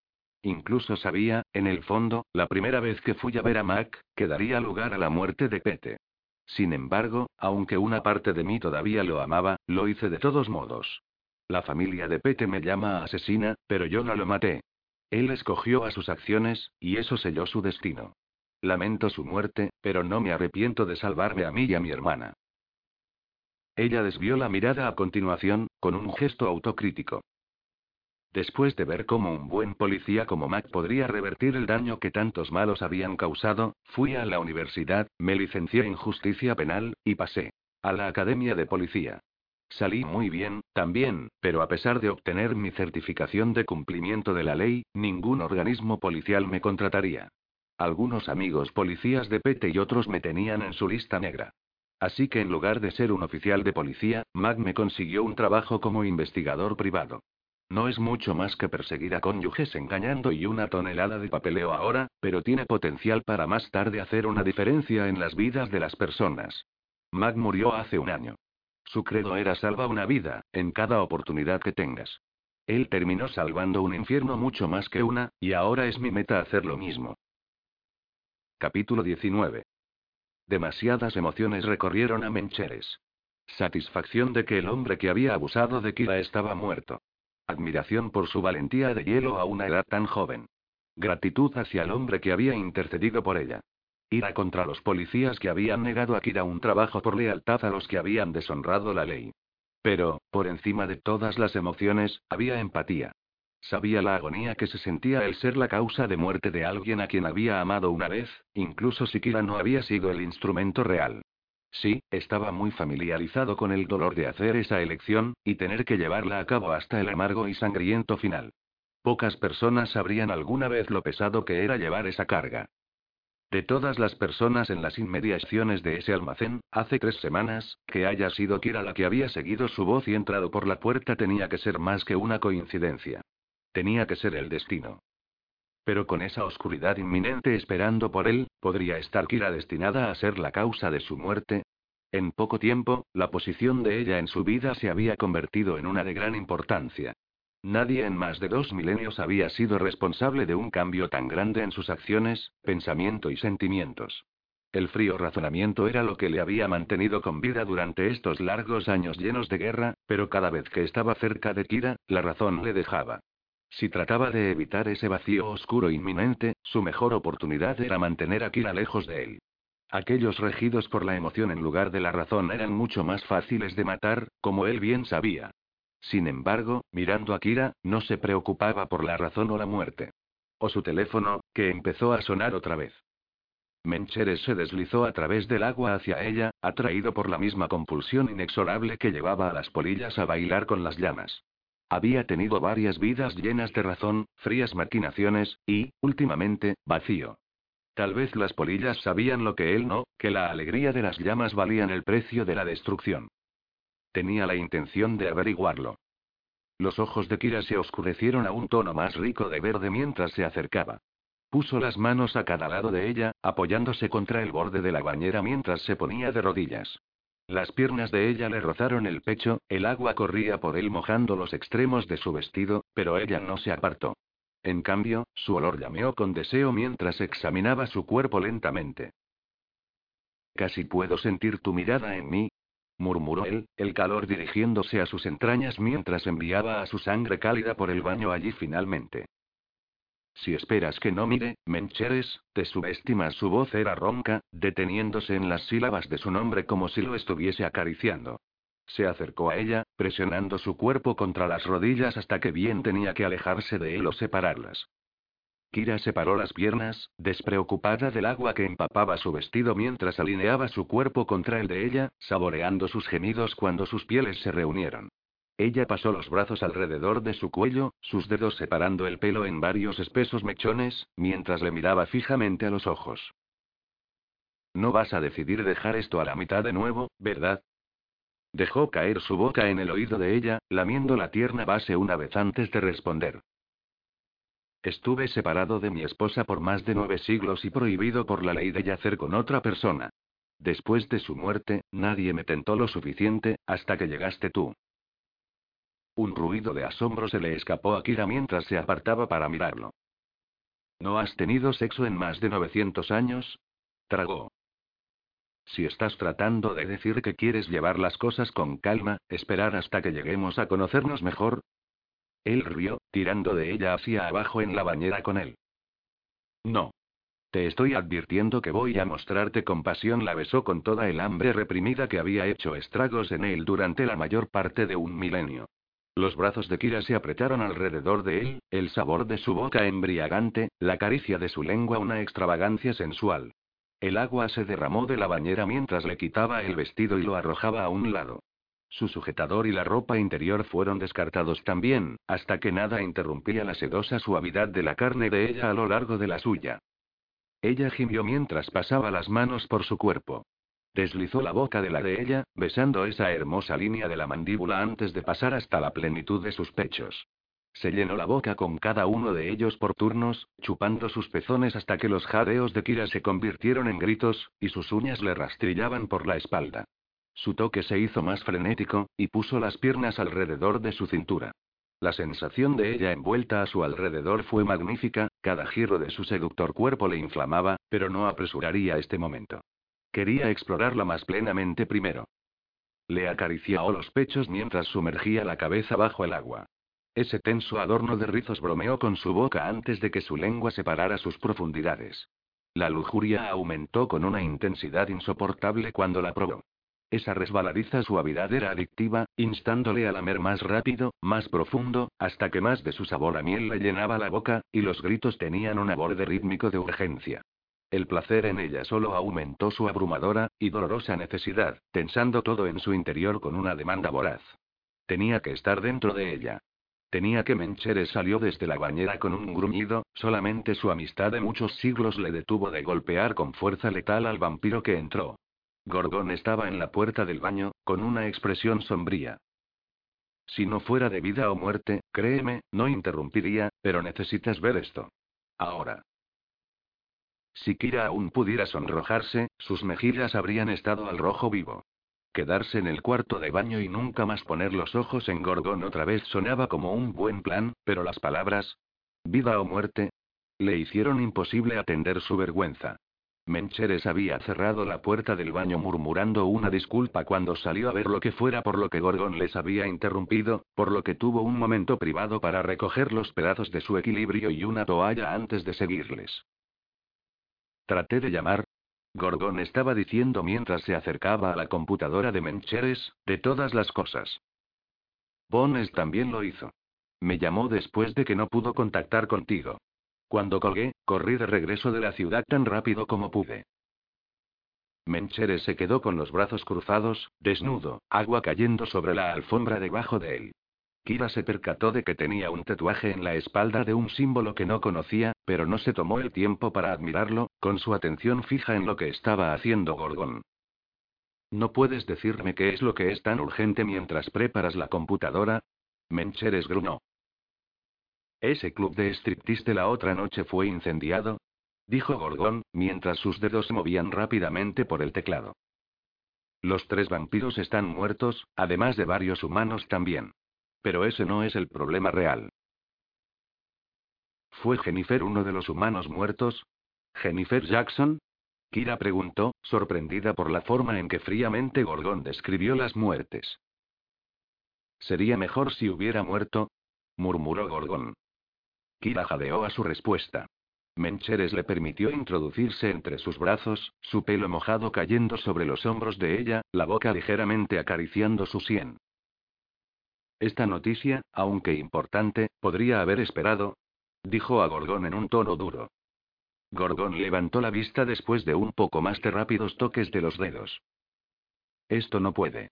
Incluso sabía, en el fondo, la primera vez que fui a ver a Mac, que daría lugar a la muerte de Pete. Sin embargo, aunque una parte de mí todavía lo amaba, lo hice de todos modos. La familia de Pete me llama asesina, pero yo no lo maté. Él escogió a sus acciones, y eso selló su destino. Lamento su muerte, pero no me arrepiento de salvarme a mí y a mi hermana. Ella desvió la mirada a continuación, con un gesto autocrítico. Después de ver cómo un buen policía como Mac podría revertir el daño que tantos malos habían causado, fui a la universidad, me licencié en justicia penal, y pasé a la academia de policía. Salí muy bien, también, pero a pesar de obtener mi certificación de cumplimiento de la ley, ningún organismo policial me contrataría. Algunos amigos policías de Pete y otros me tenían en su lista negra. Así que en lugar de ser un oficial de policía, Mac me consiguió un trabajo como investigador privado. No es mucho más que perseguir a cónyuges engañando y una tonelada de papeleo ahora, pero tiene potencial para más tarde hacer una diferencia en las vidas de las personas. Mac murió hace un año. Su credo era salva una vida, en cada oportunidad que tengas. Él terminó salvando un infierno mucho más que una, y ahora es mi meta hacer lo mismo. Capítulo 19. Demasiadas emociones recorrieron a Mencheres. Satisfacción de que el hombre que había abusado de Kira estaba muerto. Admiración por su valentía de hielo a una edad tan joven. Gratitud hacia el hombre que había intercedido por ella. Ira contra los policías que habían negado a Kira un trabajo por lealtad a los que habían deshonrado la ley. Pero, por encima de todas las emociones, había empatía. Sabía la agonía que se sentía el ser la causa de muerte de alguien a quien había amado una vez, incluso si Kira no había sido el instrumento real. Sí, estaba muy familiarizado con el dolor de hacer esa elección, y tener que llevarla a cabo hasta el amargo y sangriento final. Pocas personas sabrían alguna vez lo pesado que era llevar esa carga. De todas las personas en las inmediaciones de ese almacén, hace tres semanas, que haya sido Kira la que había seguido su voz y entrado por la puerta tenía que ser más que una coincidencia. Tenía que ser el destino. Pero con esa oscuridad inminente esperando por él, ¿podría estar Kira destinada a ser la causa de su muerte? En poco tiempo, la posición de ella en su vida se había convertido en una de gran importancia. Nadie en más de dos milenios había sido responsable de un cambio tan grande en sus acciones, pensamiento y sentimientos. El frío razonamiento era lo que le había mantenido con vida durante estos largos años llenos de guerra, pero cada vez que estaba cerca de Kira, la razón le dejaba. Si trataba de evitar ese vacío oscuro inminente, su mejor oportunidad era mantener a Kira lejos de él. Aquellos regidos por la emoción en lugar de la razón eran mucho más fáciles de matar, como él bien sabía. Sin embargo, mirando a Kira, no se preocupaba por la razón o la muerte. O su teléfono, que empezó a sonar otra vez. Mencheres se deslizó a través del agua hacia ella, atraído por la misma compulsión inexorable que llevaba a las polillas a bailar con las llamas. Había tenido varias vidas llenas de razón, frías maquinaciones, y, últimamente, vacío. Tal vez las polillas sabían lo que él no, que la alegría de las llamas valían el precio de la destrucción. Tenía la intención de averiguarlo. Los ojos de Kira se oscurecieron a un tono más rico de verde mientras se acercaba. Puso las manos a cada lado de ella, apoyándose contra el borde de la bañera mientras se ponía de rodillas. Las piernas de ella le rozaron el pecho, el agua corría por él mojando los extremos de su vestido, pero ella no se apartó. En cambio, su olor llameó con deseo mientras examinaba su cuerpo lentamente. Casi puedo sentir tu mirada en mí, murmuró él, el calor dirigiéndose a sus entrañas mientras enviaba a su sangre cálida por el baño allí finalmente. Si esperas que no mire, Mencheres, te subestimas. Su voz era ronca, deteniéndose en las sílabas de su nombre como si lo estuviese acariciando. Se acercó a ella, presionando su cuerpo contra las rodillas hasta que bien tenía que alejarse de él o separarlas. Kira separó las piernas, despreocupada del agua que empapaba su vestido mientras alineaba su cuerpo contra el de ella, saboreando sus gemidos cuando sus pieles se reunieron. Ella pasó los brazos alrededor de su cuello, sus dedos separando el pelo en varios espesos mechones, mientras le miraba fijamente a los ojos. No vas a decidir dejar esto a la mitad de nuevo, ¿verdad? Dejó caer su boca en el oído de ella, lamiendo la tierna base una vez antes de responder. Estuve separado de mi esposa por más de nueve siglos y prohibido por la ley de yacer con otra persona. Después de su muerte, nadie me tentó lo suficiente, hasta que llegaste tú. Un ruido de asombro se le escapó a Kira mientras se apartaba para mirarlo. ¿No has tenido sexo en más de 900 años? Tragó. Si estás tratando de decir que quieres llevar las cosas con calma, esperar hasta que lleguemos a conocernos mejor. Él rió, tirando de ella hacia abajo en la bañera con él. No. Te estoy advirtiendo que voy a mostrarte compasión. La besó con toda el hambre reprimida que había hecho estragos en él durante la mayor parte de un milenio. Los brazos de Kira se apretaron alrededor de él, el sabor de su boca embriagante, la caricia de su lengua una extravagancia sensual. El agua se derramó de la bañera mientras le quitaba el vestido y lo arrojaba a un lado. Su sujetador y la ropa interior fueron descartados también, hasta que nada interrumpía la sedosa suavidad de la carne de ella a lo largo de la suya. Ella gimió mientras pasaba las manos por su cuerpo. Deslizó la boca de la de ella, besando esa hermosa línea de la mandíbula antes de pasar hasta la plenitud de sus pechos. Se llenó la boca con cada uno de ellos por turnos, chupando sus pezones hasta que los jadeos de Kira se convirtieron en gritos, y sus uñas le rastrillaban por la espalda. Su toque se hizo más frenético, y puso las piernas alrededor de su cintura. La sensación de ella envuelta a su alrededor fue magnífica, cada giro de su seductor cuerpo le inflamaba, pero no apresuraría este momento. Quería explorarla más plenamente primero. Le acarició los pechos mientras sumergía la cabeza bajo el agua. Ese tenso adorno de rizos bromeó con su boca antes de que su lengua separara sus profundidades. La lujuria aumentó con una intensidad insoportable cuando la probó. Esa resbaladiza suavidad era adictiva, instándole a lamer más rápido, más profundo, hasta que más de su sabor a miel le llenaba la boca, y los gritos tenían un aborde rítmico de urgencia. El placer en ella solo aumentó su abrumadora y dolorosa necesidad, tensando todo en su interior con una demanda voraz. Tenía que estar dentro de ella. Tenía que Mencheres salió desde la bañera con un gruñido, solamente su amistad de muchos siglos le detuvo de golpear con fuerza letal al vampiro que entró. Gorgón estaba en la puerta del baño, con una expresión sombría. Si no fuera de vida o muerte, créeme, no interrumpiría, pero necesitas ver esto. Ahora. Si Kira aún pudiera sonrojarse, sus mejillas habrían estado al rojo vivo. Quedarse en el cuarto de baño y nunca más poner los ojos en Gorgón otra vez sonaba como un buen plan, pero las palabras, vida o muerte, le hicieron imposible atender su vergüenza. Mencheres había cerrado la puerta del baño murmurando una disculpa cuando salió a ver lo que fuera por lo que Gorgón les había interrumpido, por lo que tuvo un momento privado para recoger los pedazos de su equilibrio y una toalla antes de seguirles. Traté de llamar. Gorgón estaba diciendo mientras se acercaba a la computadora de Mencheres, de todas las cosas. Bones también lo hizo. Me llamó después de que no pudo contactar contigo. Cuando colgué, corrí de regreso de la ciudad tan rápido como pude. Mencheres se quedó con los brazos cruzados, desnudo, agua cayendo sobre la alfombra debajo de él. Kira se percató de que tenía un tatuaje en la espalda de un símbolo que no conocía, pero no se tomó el tiempo para admirarlo, con su atención fija en lo que estaba haciendo Gorgon. ¿No puedes decirme qué es lo que es tan urgente mientras preparas la computadora? Mencheres grunó. Ese club de striptease de la otra noche fue incendiado, dijo Gorgon, mientras sus dedos se movían rápidamente por el teclado. Los tres vampiros están muertos, además de varios humanos también. Pero ese no es el problema real. ¿Fue Jennifer uno de los humanos muertos? ¿Jennifer Jackson? Kira preguntó, sorprendida por la forma en que fríamente Gorgon describió las muertes. Sería mejor si hubiera muerto, murmuró Gorgon. Kira jadeó a su respuesta. Mencheres le permitió introducirse entre sus brazos, su pelo mojado cayendo sobre los hombros de ella, la boca ligeramente acariciando su sien. Esta noticia, aunque importante, podría haber esperado, dijo a Gorgón en un tono duro. Gorgón levantó la vista después de un poco más de rápidos toques de los dedos. Esto no puede.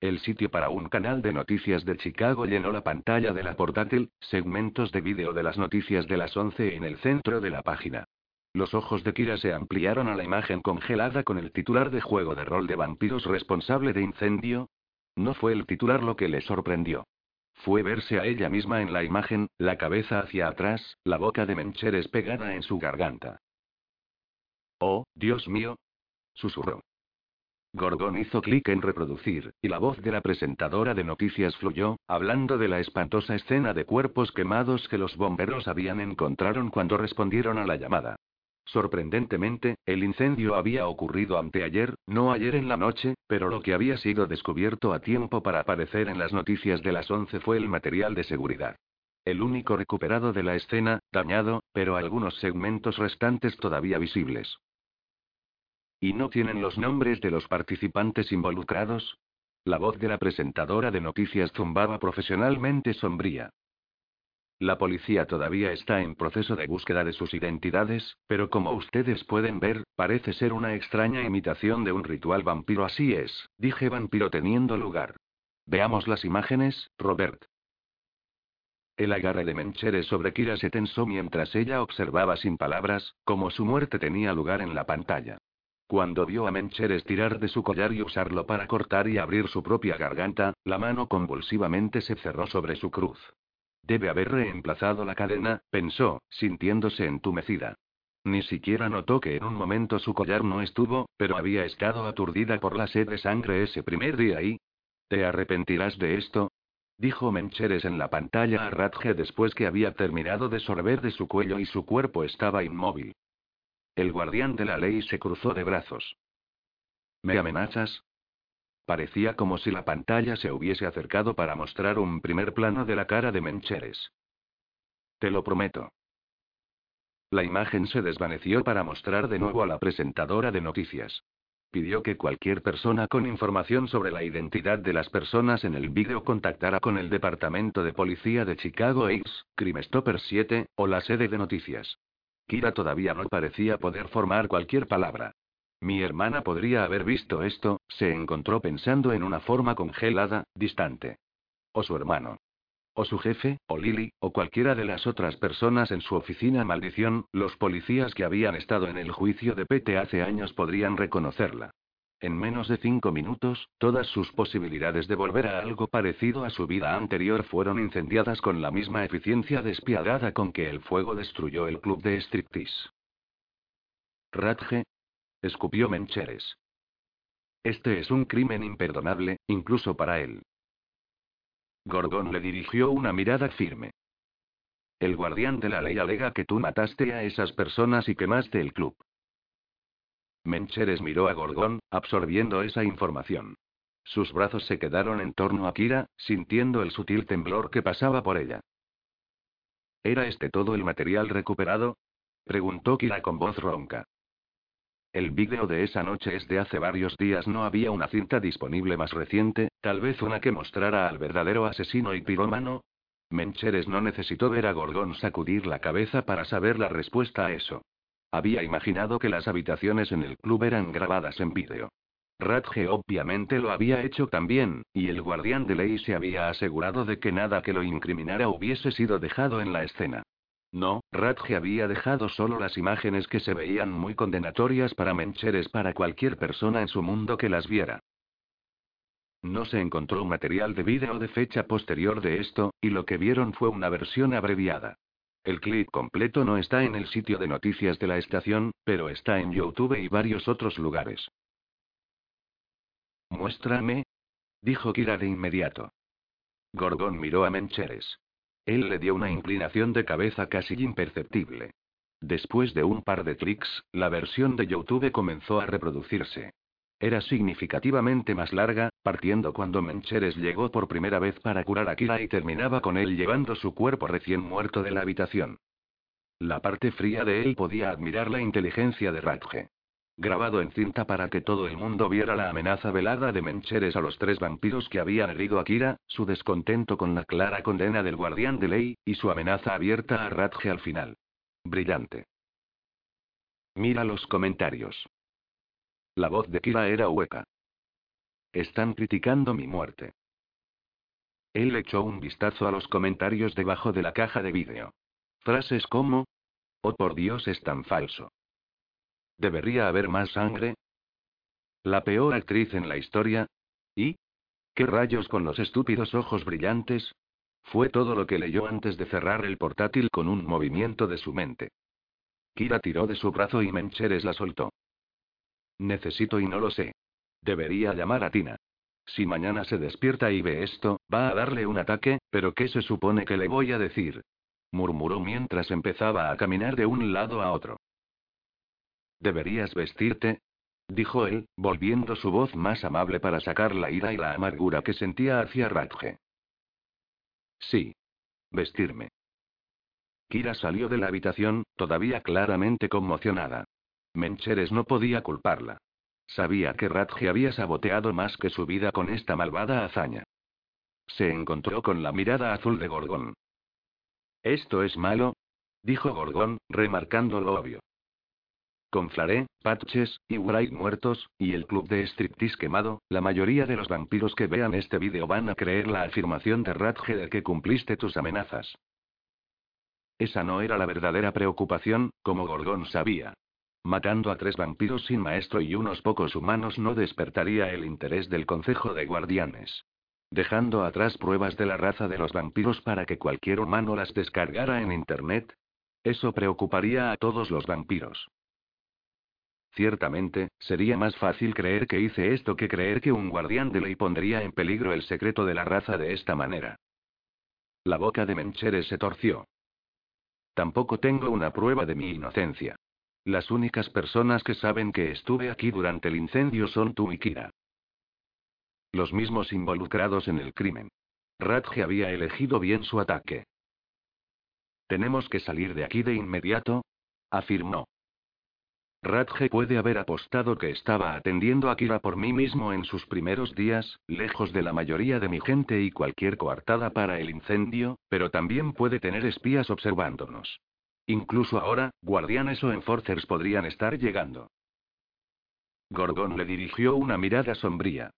El sitio para un canal de noticias de Chicago llenó la pantalla de la portátil, segmentos de vídeo de las noticias de las 11 en el centro de la página. Los ojos de Kira se ampliaron a la imagen congelada con el titular de juego de rol de vampiros responsable de incendio. No fue el titular lo que le sorprendió. Fue verse a ella misma en la imagen, la cabeza hacia atrás, la boca de Mencheres pegada en su garganta. Oh, Dios mío. susurró. Gorgon hizo clic en reproducir, y la voz de la presentadora de noticias fluyó, hablando de la espantosa escena de cuerpos quemados que los bomberos habían encontraron cuando respondieron a la llamada. Sorprendentemente, el incendio había ocurrido anteayer, no ayer en la noche, pero lo que había sido descubierto a tiempo para aparecer en las noticias de las 11 fue el material de seguridad. El único recuperado de la escena, dañado, pero algunos segmentos restantes todavía visibles. ¿Y no tienen los nombres de los participantes involucrados? La voz de la presentadora de noticias zumbaba profesionalmente sombría. La policía todavía está en proceso de búsqueda de sus identidades, pero como ustedes pueden ver, parece ser una extraña imitación de un ritual vampiro. Así es, dije vampiro teniendo lugar. Veamos las imágenes, Robert. El agarre de Mencheres sobre Kira se tensó mientras ella observaba sin palabras, como su muerte tenía lugar en la pantalla. Cuando vio a Mencheres tirar de su collar y usarlo para cortar y abrir su propia garganta, la mano convulsivamente se cerró sobre su cruz. Debe haber reemplazado la cadena, pensó, sintiéndose entumecida. Ni siquiera notó que en un momento su collar no estuvo, pero había estado aturdida por la sed de sangre ese primer día y... ¿Te arrepentirás de esto? dijo Mencheres en la pantalla a Radge después que había terminado de sorber de su cuello y su cuerpo estaba inmóvil. El guardián de la ley se cruzó de brazos. ¿Me amenazas? Parecía como si la pantalla se hubiese acercado para mostrar un primer plano de la cara de Mencheres. Te lo prometo. La imagen se desvaneció para mostrar de nuevo a la presentadora de noticias. Pidió que cualquier persona con información sobre la identidad de las personas en el vídeo contactara con el Departamento de Policía de Chicago X, Crimestopper 7, o la sede de noticias. Kira todavía no parecía poder formar cualquier palabra. Mi hermana podría haber visto esto, se encontró pensando en una forma congelada, distante. O su hermano. O su jefe, o Lily, o cualquiera de las otras personas en su oficina. Maldición, los policías que habían estado en el juicio de Pete hace años podrían reconocerla. En menos de cinco minutos, todas sus posibilidades de volver a algo parecido a su vida anterior fueron incendiadas con la misma eficiencia despiadada con que el fuego destruyó el club de striptease. Radge. Escupió Mencheres. Este es un crimen imperdonable, incluso para él. Gorgon le dirigió una mirada firme. El guardián de la ley alega que tú mataste a esas personas y quemaste el club. Mencheres miró a Gorgón, absorbiendo esa información. Sus brazos se quedaron en torno a Kira, sintiendo el sutil temblor que pasaba por ella. ¿Era este todo el material recuperado? preguntó Kira con voz ronca. El vídeo de esa noche es de hace varios días. No había una cinta disponible más reciente, tal vez una que mostrara al verdadero asesino y pirómano. Mencheres no necesitó ver a Gorgón sacudir la cabeza para saber la respuesta a eso. Había imaginado que las habitaciones en el club eran grabadas en vídeo. Radge obviamente lo había hecho también, y el guardián de ley se había asegurado de que nada que lo incriminara hubiese sido dejado en la escena. No, Radge había dejado solo las imágenes que se veían muy condenatorias para Mencheres para cualquier persona en su mundo que las viera. No se encontró material de vídeo de fecha posterior de esto, y lo que vieron fue una versión abreviada. El clip completo no está en el sitio de noticias de la estación, pero está en YouTube y varios otros lugares. Muéstrame. Dijo Kira de inmediato. Gorgón miró a Mencheres. Él le dio una inclinación de cabeza casi imperceptible. Después de un par de clics, la versión de YouTube comenzó a reproducirse. Era significativamente más larga, partiendo cuando Mencheres llegó por primera vez para curar a Kira y terminaba con él llevando su cuerpo recién muerto de la habitación. La parte fría de él podía admirar la inteligencia de Radge grabado en cinta para que todo el mundo viera la amenaza velada de Mencheres a los tres vampiros que habían herido a Kira, su descontento con la clara condena del guardián de ley, y su amenaza abierta a Radge al final. Brillante. Mira los comentarios. La voz de Kira era hueca. Están criticando mi muerte. Él echó un vistazo a los comentarios debajo de la caja de vídeo. Frases como, Oh por Dios es tan falso. ¿Debería haber más sangre? ¿La peor actriz en la historia? ¿Y? ¿Qué rayos con los estúpidos ojos brillantes? Fue todo lo que leyó antes de cerrar el portátil con un movimiento de su mente. Kira tiró de su brazo y Mencheres la soltó. Necesito y no lo sé. Debería llamar a Tina. Si mañana se despierta y ve esto, va a darle un ataque, pero ¿qué se supone que le voy a decir? murmuró mientras empezaba a caminar de un lado a otro. Deberías vestirte, dijo él, volviendo su voz más amable para sacar la ira y la amargura que sentía hacia Radge. Sí. Vestirme. Kira salió de la habitación, todavía claramente conmocionada. Mencheres no podía culparla. Sabía que Radge había saboteado más que su vida con esta malvada hazaña. Se encontró con la mirada azul de Gorgón. ¿Esto es malo? dijo Gorgón, remarcando lo obvio. Con Flaré, Patches, y Wright muertos, y el club de striptease quemado, la mayoría de los vampiros que vean este vídeo van a creer la afirmación de Radge de que cumpliste tus amenazas. Esa no era la verdadera preocupación, como Gorgón sabía. Matando a tres vampiros sin maestro y unos pocos humanos no despertaría el interés del Consejo de Guardianes. Dejando atrás pruebas de la raza de los vampiros para que cualquier humano las descargara en Internet. Eso preocuparía a todos los vampiros. Ciertamente, sería más fácil creer que hice esto que creer que un guardián de ley pondría en peligro el secreto de la raza de esta manera. La boca de Mencheres se torció. Tampoco tengo una prueba de mi inocencia. Las únicas personas que saben que estuve aquí durante el incendio son tú y Kira. Los mismos involucrados en el crimen. Radge había elegido bien su ataque. Tenemos que salir de aquí de inmediato, afirmó. Radge puede haber apostado que estaba atendiendo a Kira por mí mismo en sus primeros días, lejos de la mayoría de mi gente y cualquier coartada para el incendio, pero también puede tener espías observándonos. Incluso ahora, guardianes o enforcers podrían estar llegando. Gorgón le dirigió una mirada sombría.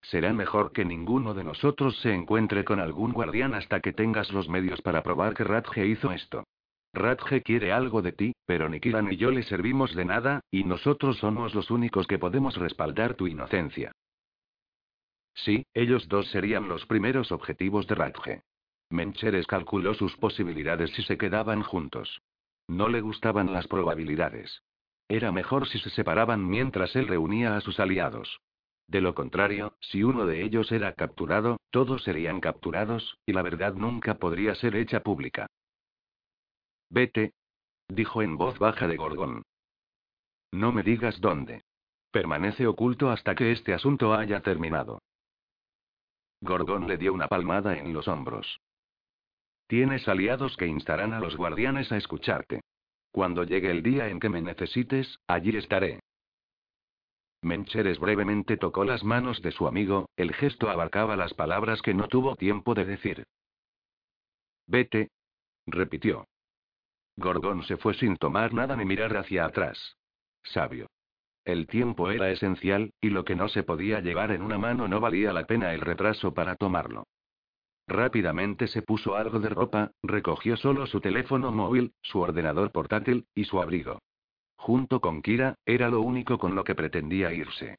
Será mejor que ninguno de nosotros se encuentre con algún guardián hasta que tengas los medios para probar que Radge hizo esto. Radge quiere algo de ti, pero ni Kira ni yo le servimos de nada, y nosotros somos los únicos que podemos respaldar tu inocencia. Sí, ellos dos serían los primeros objetivos de Radge. Mencheres calculó sus posibilidades si se quedaban juntos. No le gustaban las probabilidades. Era mejor si se separaban mientras él reunía a sus aliados. De lo contrario, si uno de ellos era capturado, todos serían capturados, y la verdad nunca podría ser hecha pública. Vete. Dijo en voz baja de Gorgón. No me digas dónde. Permanece oculto hasta que este asunto haya terminado. Gorgón le dio una palmada en los hombros. Tienes aliados que instarán a los guardianes a escucharte. Cuando llegue el día en que me necesites, allí estaré. Mencheres brevemente tocó las manos de su amigo, el gesto abarcaba las palabras que no tuvo tiempo de decir. Vete. repitió. Gorgón se fue sin tomar nada ni mirar hacia atrás. Sabio. El tiempo era esencial, y lo que no se podía llevar en una mano no valía la pena el retraso para tomarlo. Rápidamente se puso algo de ropa, recogió solo su teléfono móvil, su ordenador portátil, y su abrigo. Junto con Kira, era lo único con lo que pretendía irse.